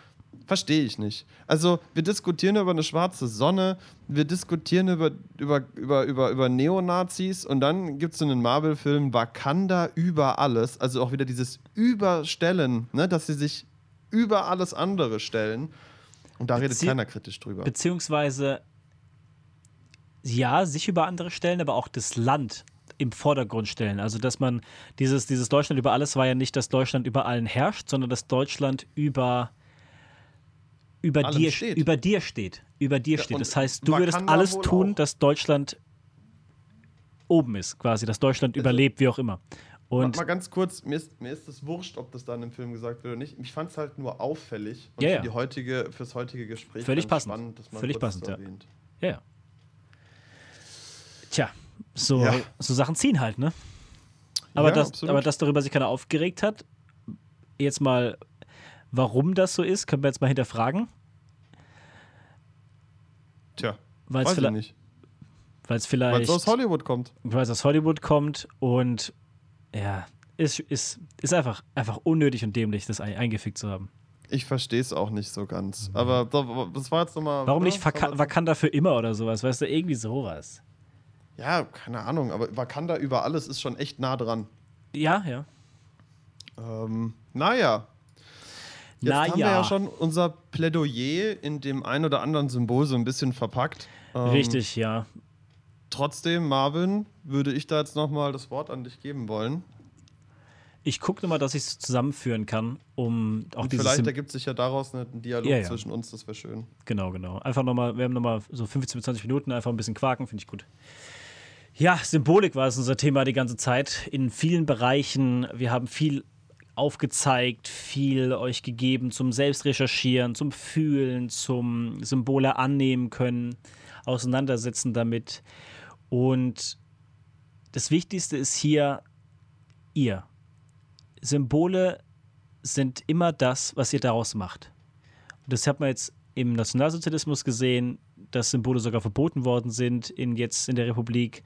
Verstehe ich nicht. Also, wir diskutieren über eine schwarze Sonne, wir diskutieren über, über, über, über, über Neonazis und dann gibt es einen Marvel-Film Wakanda über alles. Also auch wieder dieses Überstellen, ne, dass sie sich über alles andere stellen. Und da redet keiner kritisch drüber. Beziehungsweise, ja, sich über andere stellen, aber auch das Land im Vordergrund stellen. Also, dass man dieses, dieses Deutschland über alles war ja nicht, dass Deutschland über allen herrscht, sondern dass Deutschland über, über, dir, steht. über dir steht. Über dir ja, steht. Das heißt, du würdest alles tun, auch. dass Deutschland oben ist, quasi, dass Deutschland also, überlebt, wie auch immer. Und mal, mal ganz kurz, mir ist, mir ist das wurscht, ob das dann im Film gesagt wird oder nicht. Ich fand es halt nur auffällig und ja, ja. für die heutige, fürs heutige Gespräch völlig passend. spannend, dass man Völlig passend, ja. ja. Ja, Tja, so, ja. so Sachen ziehen halt, ne? Aber, das, aber dass darüber sich keiner aufgeregt hat, jetzt mal, warum das so ist, können wir jetzt mal hinterfragen. Tja, Weil es weiß ich nicht. weil es Weil vielleicht, es aus Hollywood kommt. weil es aus Hollywood kommt und ja, ist, ist, ist einfach, einfach unnötig und dämlich, das ein- eingefickt zu haben. Ich verstehe es auch nicht so ganz. Aber doch, das war jetzt nochmal. Mhm. Warum ne? nicht Vaka Wakanda für immer oder sowas? Weißt du, irgendwie sowas. Ja, keine Ahnung, aber Wakanda über alles ist schon echt nah dran. Ja, ja. Ähm, naja. Jetzt Na haben wir ja. ja schon unser Plädoyer in dem ein oder anderen Symbol so ein bisschen verpackt. Ähm, Richtig, ja. Trotzdem, Marvin, würde ich da jetzt nochmal das Wort an dich geben wollen. Ich gucke nochmal, dass ich es zusammenführen kann, um auch Und dieses vielleicht ergibt sich ja daraus ein Dialog Ja, ja. zwischen uns, das wäre schön. Genau, genau. Einfach nochmal, wir haben nochmal so 15 bis 20 Minuten, einfach ein bisschen quaken, finde ich gut. Ja, Symbolik war es unser Thema die ganze Zeit. In vielen Bereichen. Wir haben viel aufgezeigt, viel euch gegeben zum Selbstrecherchieren, zum Fühlen, zum Symbole annehmen können, auseinandersetzen damit. Und das Wichtigste ist hier ihr. Symbole sind immer das, was ihr daraus macht. Und das hat man jetzt im Nationalsozialismus gesehen, dass Symbole sogar verboten worden sind in, jetzt in der Republik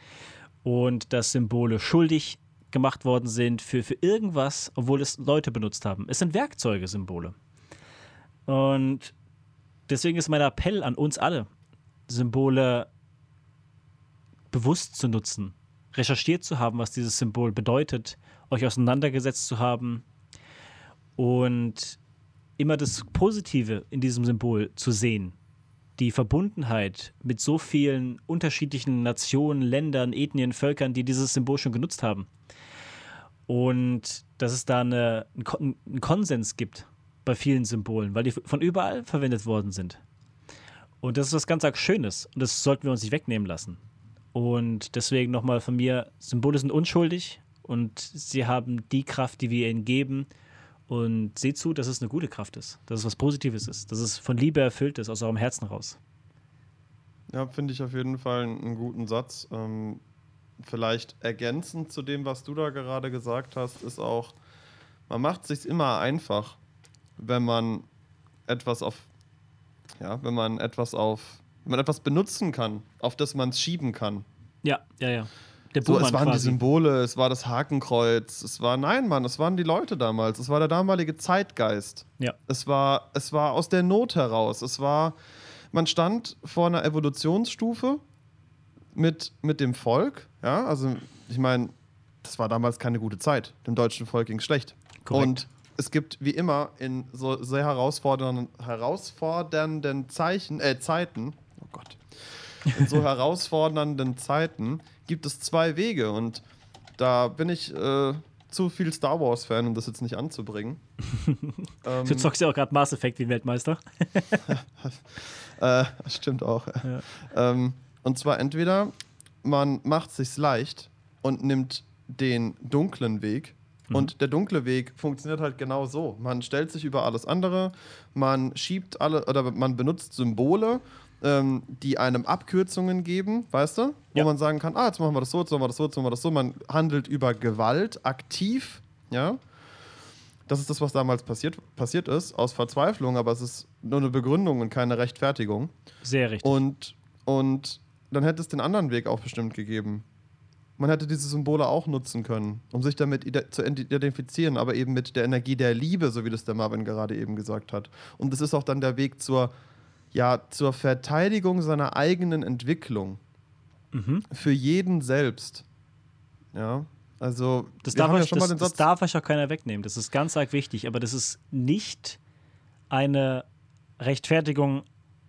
und dass Symbole schuldig gemacht worden sind für, für irgendwas, obwohl es Leute benutzt haben. Es sind Werkzeuge, Symbole. Und deswegen ist mein Appell an uns alle, Symbole bewusst zu nutzen, recherchiert zu haben, was dieses Symbol bedeutet, euch auseinandergesetzt zu haben und immer das Positive in diesem Symbol zu sehen. Die Verbundenheit mit so vielen unterschiedlichen Nationen, Ländern, Ethnien, Völkern, die dieses Symbol schon genutzt haben. Und dass es da eine, einen Kon- einen Konsens gibt bei vielen Symbolen, weil die von überall verwendet worden sind. Und das ist was ganz Schönes und das sollten wir uns nicht wegnehmen lassen. Und deswegen nochmal von mir, Symbole sind unschuldig und sie haben die Kraft, die wir ihnen geben. Und seht zu, dass es eine gute Kraft ist, dass es was Positives ist, dass es von Liebe erfüllt ist, aus eurem Herzen raus. Ja, finde ich auf jeden Fall einen, guten Satz. Ähm, vielleicht ergänzend zu dem, was du da gerade gesagt hast, ist auch, man macht sich immer einfach, wenn man etwas auf, ja, wenn man etwas auf, wenn man etwas benutzen kann, auf das man es schieben kann. Ja, ja, ja. Der So, es waren die quasi. Symbole, es war das Hakenkreuz, es war, nein, Mann, es waren die Leute damals, es war der damalige Zeitgeist. Ja, Es war, es war aus der Not heraus. Es war, man stand vor einer Evolutionsstufe mit, mit dem Volk. Ja, also ich meine, das war damals keine gute Zeit. Dem deutschen Volk ging schlecht. Korrekt. Und es gibt wie immer in so sehr herausfordernden, herausfordernden Zeichen, äh, Zeiten, in so herausfordernden Zeiten gibt es zwei Wege und da bin ich äh, zu viel Star Wars-Fan, um das jetzt nicht anzubringen. ähm, du zockst ja auch gerade Mass Effect wie Weltmeister. Äh, stimmt auch. Ähm, und zwar entweder man macht sich's leicht und nimmt den dunklen Weg. Und der dunkle Weg funktioniert halt genau so. Man stellt sich über alles andere, man schiebt alle oder man benutzt Symbole, ähm, die einem Abkürzungen geben, weißt du? Wo Ja. man sagen kann, ah, jetzt machen wir das so, jetzt machen wir das so, jetzt machen wir das so. Man handelt über Gewalt aktiv, ja. Das ist das, was damals passiert, passiert ist, aus Verzweiflung, aber es ist nur eine Begründung und keine Rechtfertigung. Sehr richtig. Und, und dann hätte es den anderen Weg auch bestimmt gegeben. Man hätte diese Symbole auch nutzen können, um sich damit zu identifizieren, aber eben mit der Energie der Liebe, so wie das der Marvin gerade eben gesagt hat. Und es ist auch dann der Weg zur, ja, zur Verteidigung seiner eigenen Entwicklung. Mhm. Für jeden selbst. Ja, also Das, darf ja euch, schon das, das darf euch auch keiner wegnehmen. Das ist ganz arg wichtig, aber das ist nicht eine Rechtfertigung,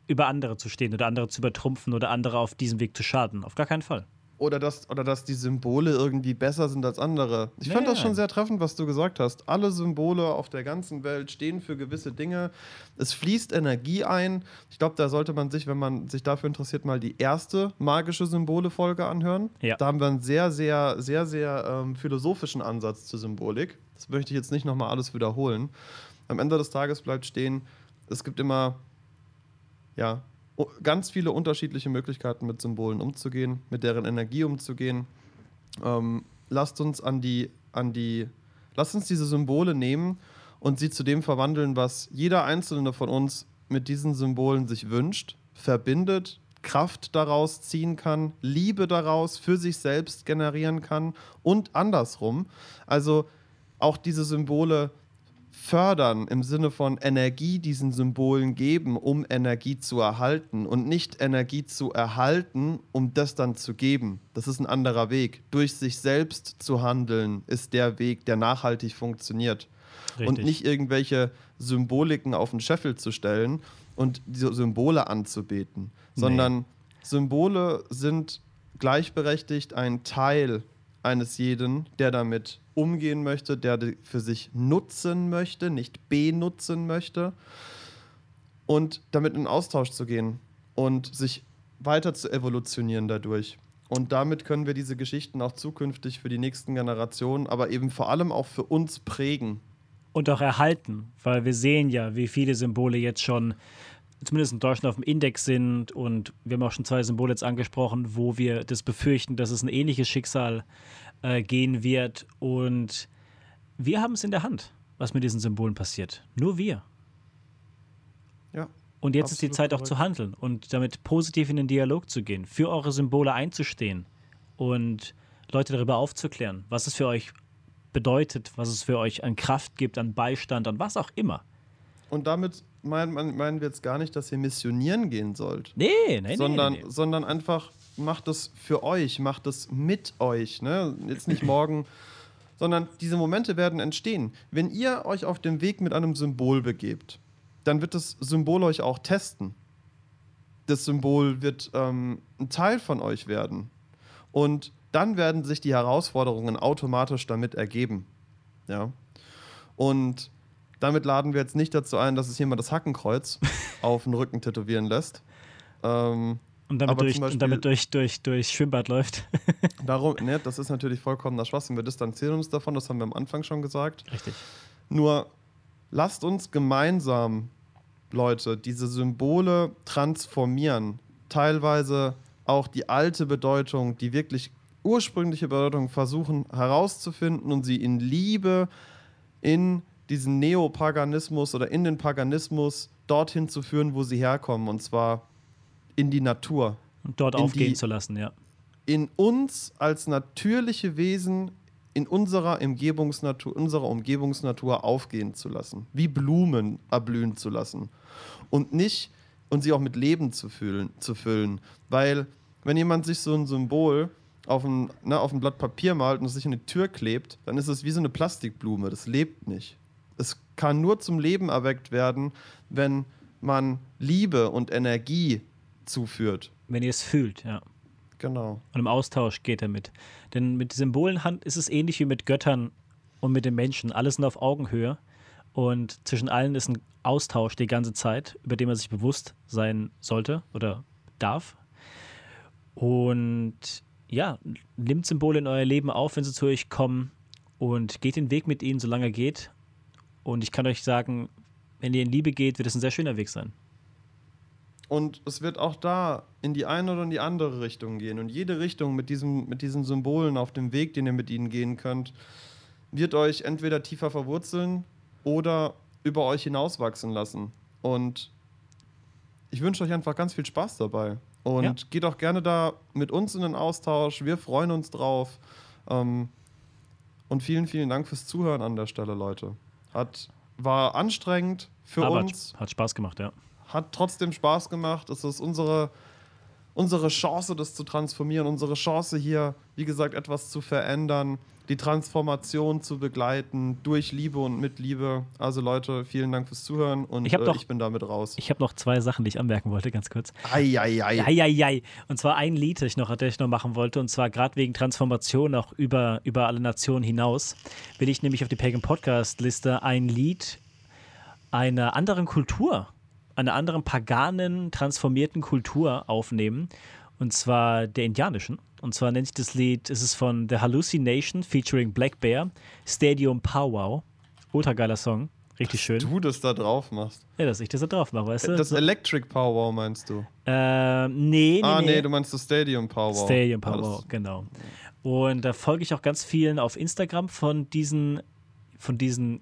über andere zu stehen oder andere zu übertrumpfen oder andere auf diesem Weg zu schaden. Auf gar keinen Fall. Oder dass, oder dass die Symbole irgendwie besser sind als andere. Ich fand das schon sehr treffend, was du gesagt hast. Alle Symbole auf der ganzen Welt stehen für gewisse Dinge. Es fließt Energie ein. Ich glaube, da sollte man sich, wenn man sich dafür interessiert, mal die erste magische Symbole-Folge anhören. Ja. Da haben wir einen sehr, sehr, sehr, sehr ähm, philosophischen Ansatz zur Symbolik. Das möchte ich jetzt nicht nochmal alles wiederholen. Am Ende des Tages bleibt stehen, es gibt immer ja, ganz viele unterschiedliche Möglichkeiten mit Symbolen umzugehen, mit deren Energie umzugehen. Ähm, lasst uns an die, an die, lasst uns diese Symbole nehmen und sie zu dem verwandeln, was jeder einzelne von uns mit diesen Symbolen sich wünscht, verbindet, Kraft daraus ziehen kann, Liebe daraus für sich selbst generieren kann und andersrum. Also auch diese Symbole fördern im Sinne von Energie diesen Symbolen geben, um Energie zu erhalten und nicht Energie zu erhalten, um das dann zu geben. Das ist ein anderer Weg. Durch sich selbst zu handeln ist der Weg, der nachhaltig funktioniert. Richtig. Und nicht irgendwelche Symboliken auf den Scheffel zu stellen und diese Symbole anzubeten, nee. sondern Symbole sind gleichberechtigt ein Teil eines jeden, der damit umgehen möchte, der für sich nutzen möchte, nicht benutzen möchte und damit in Austausch zu gehen und sich weiter zu evolutionieren dadurch. Und damit können wir diese Geschichten auch zukünftig für die nächsten Generationen, aber eben vor allem auch für uns prägen. Und auch erhalten, weil wir sehen ja, wie viele Symbole jetzt schon zumindest in Deutschland auf dem Index sind. Und wir haben auch schon zwei Symbole jetzt angesprochen, wo wir das befürchten, dass es ein ähnliches Schicksal äh, gehen wird. Und wir haben es in der Hand, was mit diesen Symbolen passiert. Nur wir. Ja. Und jetzt ist die Zeit auch zu handeln und damit positiv in den Dialog zu gehen, für eure Symbole einzustehen und Leute darüber aufzuklären, was es für euch bedeutet, was es für euch an Kraft gibt, an Beistand, an was auch immer. Und damit meinen, meinen wir jetzt gar nicht, dass ihr missionieren gehen sollt. Nee, nee, sondern, nee, nee. Sondern einfach macht es für euch, macht es mit euch. Ne? Jetzt nicht morgen, sondern diese Momente werden entstehen. Wenn ihr euch auf dem Weg mit einem Symbol begebt, dann wird das Symbol euch auch testen. Das Symbol wird ähm, ein Teil von euch werden. Und dann werden sich die Herausforderungen automatisch damit ergeben. Ja. Und damit laden wir jetzt nicht dazu ein, dass es jemand das Hackenkreuz auf den Rücken tätowieren lässt. Ähm, und damit, durch, Beispiel, und damit durch, durch, durch Schwimmbad läuft. darum, ne, das ist natürlich vollkommener Schwachsinn. Wir distanzieren uns davon, das haben wir am Anfang schon gesagt. Richtig. Nur lasst uns gemeinsam, Leute, diese Symbole transformieren. Teilweise auch die alte Bedeutung, die wirklich ursprüngliche Bedeutung versuchen herauszufinden und sie in Liebe, in diesen Neopaganismus oder in den Paganismus dorthin zu führen, wo sie herkommen. Und zwar in die Natur. Und dort aufgehen die, zu lassen, ja. In uns als natürliche Wesen in unserer Umgebungsnatur, unserer Umgebungsnatur aufgehen zu lassen, wie Blumen erblühen zu lassen und nicht und sie auch mit Leben zu füllen, zu füllen. Weil wenn jemand sich so ein Symbol auf ein, ne, auf ein Blatt Papier malt und es sich in die Tür klebt, dann ist es wie so eine Plastikblume, das lebt nicht. Es kann nur zum Leben erweckt werden, wenn man Liebe und Energie zuführt. Wenn ihr es fühlt, ja. Genau. Und im Austausch geht damit. Denn mit Symbolenhand ist es ähnlich wie mit Göttern und mit den Menschen. Alles sind auf Augenhöhe. Und zwischen allen ist ein Austausch die ganze Zeit, über den man sich bewusst sein sollte oder darf. Und ja, nimmt Symbole in euer Leben auf, wenn sie zu euch kommen und geht den Weg mit ihnen, solange er geht. Und ich kann euch sagen, wenn ihr in Liebe geht, wird es ein sehr schöner Weg sein. Und es wird auch da in die eine oder in die andere Richtung gehen. Und jede Richtung mit, diesem, mit diesen Symbolen auf dem Weg, den ihr mit ihnen gehen könnt, wird euch entweder tiefer verwurzeln oder über euch hinauswachsen lassen. Und ich wünsche euch einfach ganz viel Spaß dabei. Und ja. geht auch gerne da mit uns in den Austausch. Wir freuen uns drauf. Ähm, und vielen, vielen Dank fürs Zuhören an der Stelle, Leute. Hat, war anstrengend für Aber uns. Hat, hat Spaß gemacht, ja hat trotzdem Spaß gemacht. Es ist unsere, unsere Chance, das zu transformieren, unsere Chance hier, wie gesagt, etwas zu verändern, die Transformation zu begleiten durch Liebe und mit Liebe. Also Leute, vielen Dank fürs Zuhören und ich, noch, äh, ich bin damit raus. Ich habe noch zwei Sachen, die ich anmerken wollte, ganz kurz. Eieiei. Eieiei. Und zwar ein Lied, das ich noch, das ich noch machen wollte, und zwar gerade wegen Transformation auch über, über alle Nationen hinaus, will ich nämlich auf die Pagan Podcast Liste ein Lied einer anderen Kultur einer anderen paganen, transformierten Kultur aufnehmen. Und zwar der indianischen. Und zwar nennt sich das Lied, es ist von The Hallucination featuring Black Bear, Stadium Powwow. Ultra geiler Song. Richtig schön. du das da drauf machst. Ja, dass ich das da drauf mache, weißt du? Das Electric Powwow meinst du? Äh, nee, nee. Ah, nee, nee du meinst das Stadium Powwow. Stadium Powwow, genau. Und da folge ich auch ganz vielen auf Instagram von diesen, von diesen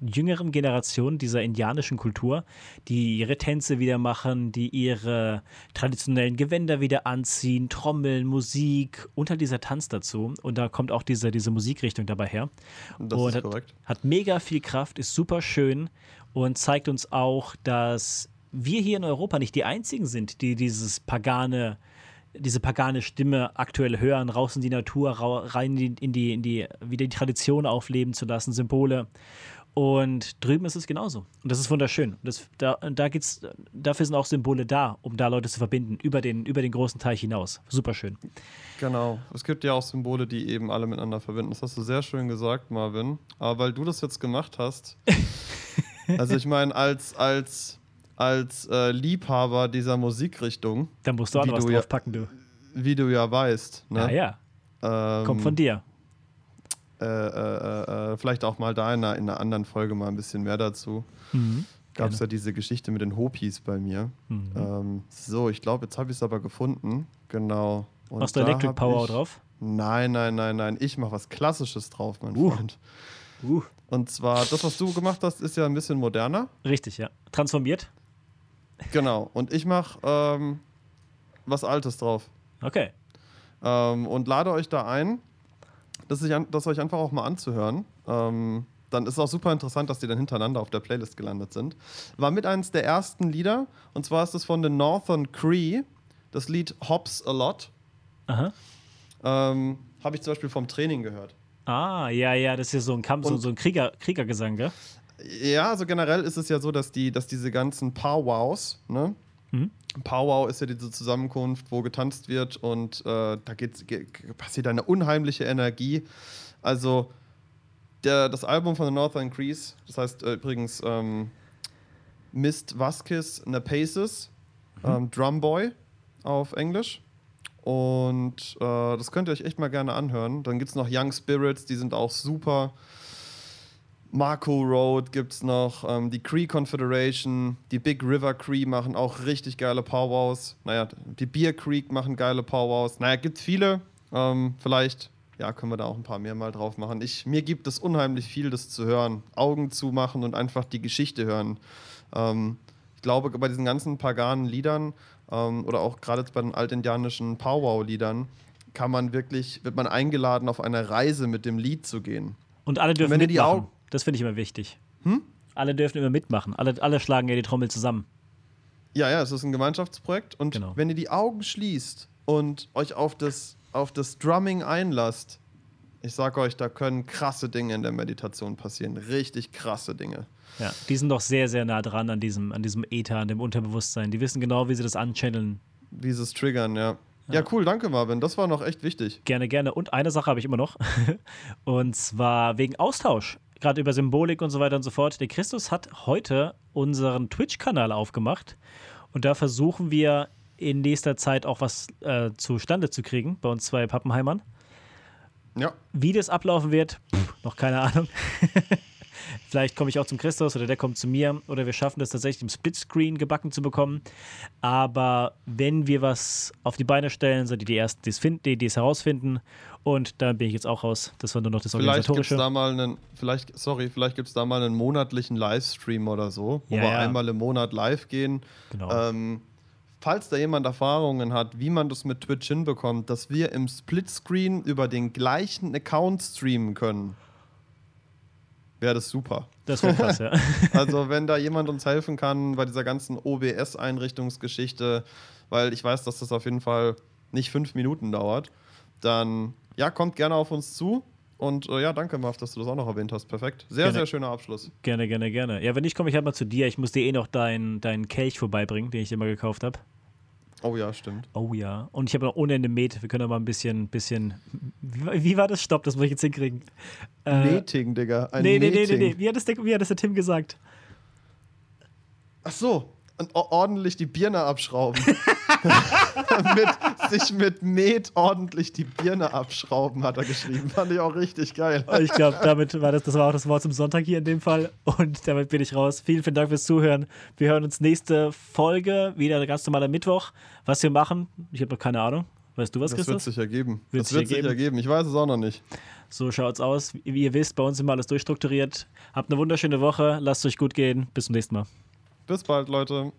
jüngeren Generation dieser indianischen Kultur, die ihre Tänze wieder machen, die ihre traditionellen Gewänder wieder anziehen, Trommeln, Musik und halt dieser Tanz dazu. Und da kommt auch diese, diese Musikrichtung dabei her. Das und ist hat, korrekt. hat mega viel Kraft, ist super schön und zeigt uns auch, dass wir hier in Europa nicht die einzigen sind, die dieses pagane diese pagane Stimme aktuell hören, raus in die Natur, rein in die, in die, wieder die Tradition aufleben zu lassen, Symbole. Und drüben ist es genauso. Und das ist wunderschön. Das, da, da geht's, dafür sind auch Symbole da, um da Leute zu verbinden, über den, über den großen Teich hinaus. Superschön. Genau. Es gibt ja auch Symbole, die eben alle miteinander verbinden. Das hast du sehr schön gesagt, Marvin. Aber weil du das jetzt gemacht hast, also ich meine, als, als als äh, Liebhaber dieser Musikrichtung. Da musst du auch noch was draufpacken, ja, du. Wie du ja weißt. Ne? Ja, ja. Ähm, Kommt von dir. Äh, äh, äh, vielleicht auch mal da in einer, in einer, anderen Folge mal ein bisschen mehr dazu. Mhm. Gab es ja diese Geschichte mit den Hopis bei mir. Mhm. Ähm, so, ich glaube, jetzt habe ich es aber gefunden. Genau. Und Machst du Electric Power ich, drauf? Nein, nein, nein, nein. Ich mache was Klassisches drauf, mein uh. Freund. Uh. Und zwar, das, was du gemacht hast, ist ja ein bisschen moderner. Richtig, ja. Transformiert. Genau. Und ich mache ähm, was Altes drauf. Okay. Ähm, und lade euch da ein, das, ich das euch einfach auch mal anzuhören. Ähm, dann ist es auch super interessant, dass die dann hintereinander auf der Playlist gelandet sind. War mit eines der ersten Lieder. Und zwar ist es von den Northern Cree. Das Lied Hops a Lot. Aha. Ähm, Habe ich zum Beispiel vom Training gehört. Ah, ja, ja, das ist ja so ein Kampf, so, so ein Krieger, Kriegergesang, gell? Ja, also generell ist es ja so, dass, die, dass diese ganzen Powwows, ne? Mhm. Powwow ist ja diese Zusammenkunft, wo getanzt wird und äh, da geht's, geht, passiert eine unheimliche Energie. Also der, das Album von The Northern Crease, das heißt äh, übrigens ähm, Mist Vasquez Napaces, mhm. ähm, Drumboy auf Englisch. Und äh, das könnt ihr euch echt mal gerne anhören. Dann gibt es noch Young Spirits, die sind auch super. Marco Road gibt es noch, ähm, die Cree Confederation, die Big River Cree machen auch richtig geile Powwows. Naja, die Beer Creek machen geile Powwows. Naja, gibt viele. Ähm, vielleicht, ja, können wir da auch ein paar mehr mal drauf machen. Ich, mir gibt es unheimlich viel, das zu hören. Augen zu machen und einfach die Geschichte hören. Ähm, ich glaube, bei diesen ganzen paganen Liedern ähm, oder auch gerade bei den altindianischen Powwow-Liedern kann man wirklich, wird man eingeladen, auf eine Reise mit dem Lied zu gehen. Und alle dürfen und wenn mitmachen. Die Augen das finde ich immer wichtig. Hm? Alle dürfen immer mitmachen. Alle, alle schlagen ja die Trommel zusammen. Ja, ja, es ist ein Gemeinschaftsprojekt. Und genau. wenn ihr die Augen schließt und euch auf das, auf das Drumming einlasst, ich sag euch, da können krasse Dinge in der Meditation passieren. Richtig krasse Dinge. Ja, die sind doch sehr, sehr nah dran an diesem, an diesem Ether, an dem Unterbewusstsein. Die wissen genau, wie sie das anchanneln. Wie sie es triggern, ja. Ja. ja, cool, danke Marvin. Das war noch echt wichtig. Gerne, gerne. Und eine Sache habe ich immer noch. und zwar wegen Austausch gerade über Symbolik und so weiter und so fort. Der Christus hat heute unseren Twitch-Kanal aufgemacht und da versuchen wir in nächster Zeit auch was äh, zustande zu kriegen bei uns zwei Pappenheimern. Ja. Wie das ablaufen wird, pff, noch keine Ahnung. Vielleicht komme ich auch zum Christus oder der kommt zu mir oder wir schaffen das tatsächlich im Splitscreen gebacken zu bekommen. Aber wenn wir was auf die Beine stellen, seid ihr die Ersten, die es, find, die, die es herausfinden. Und da bin ich jetzt auch raus. Das war nur noch das Organisatorische. Vielleicht gibt es da mal einen, vielleicht, sorry, vielleicht gibt es da mal einen monatlichen Livestream oder so, wo ja, wir ja. einmal im Monat live gehen. Genau. Ähm, falls da jemand Erfahrungen hat, wie man das mit Twitch hinbekommt, dass wir im Splitscreen über den gleichen Account streamen können wäre das super. Das wäre krass, ja. also, wenn da jemand uns helfen kann bei dieser ganzen OBS-Einrichtungsgeschichte, weil ich weiß, dass das auf jeden Fall nicht fünf Minuten dauert, dann ja, kommt gerne auf uns zu. Und äh, ja, danke, Marv, dass du das auch noch erwähnt hast. Perfekt. Sehr, gerne. sehr schöner Abschluss. Gerne, gerne, gerne. Ja, wenn nicht, komme ich halt mal zu dir. Ich muss dir eh noch deinen dein Kelch vorbeibringen, den ich dir mal gekauft habe. Oh ja, stimmt. Oh ja. Und ich habe noch ohne Ende Met. Wir können aber ein bisschen, bisschen. Wie, wie, war das? Stopp, das muss ich jetzt hinkriegen. Äh, Meeting, Digga. Ein nee, nee, nee, nee, nee. Wie hat, das der, wie hat das der Tim gesagt? Ach so ordentlich die Birne abschrauben. mit, sich mit Met ordentlich die Birne abschrauben, hat er geschrieben. Fand ich auch richtig geil. ich glaube, damit war das, das war auch das Wort zum Sonntag hier in dem Fall. Und damit bin ich raus. Vielen, vielen Dank fürs Zuhören. Wir hören uns nächste Folge, wieder ganz normaler Mittwoch. Was wir machen, ich habe noch keine Ahnung. Weißt du was, das Christoph? Das wird sich ergeben. Wird das wird sich ergeben. ergeben. Ich weiß es auch noch nicht. So schaut's aus. Wie ihr wisst, bei uns immer alles durchstrukturiert. Habt eine wunderschöne Woche. Lasst es euch gut gehen. Bis zum nächsten Mal. Bis bald, Leute.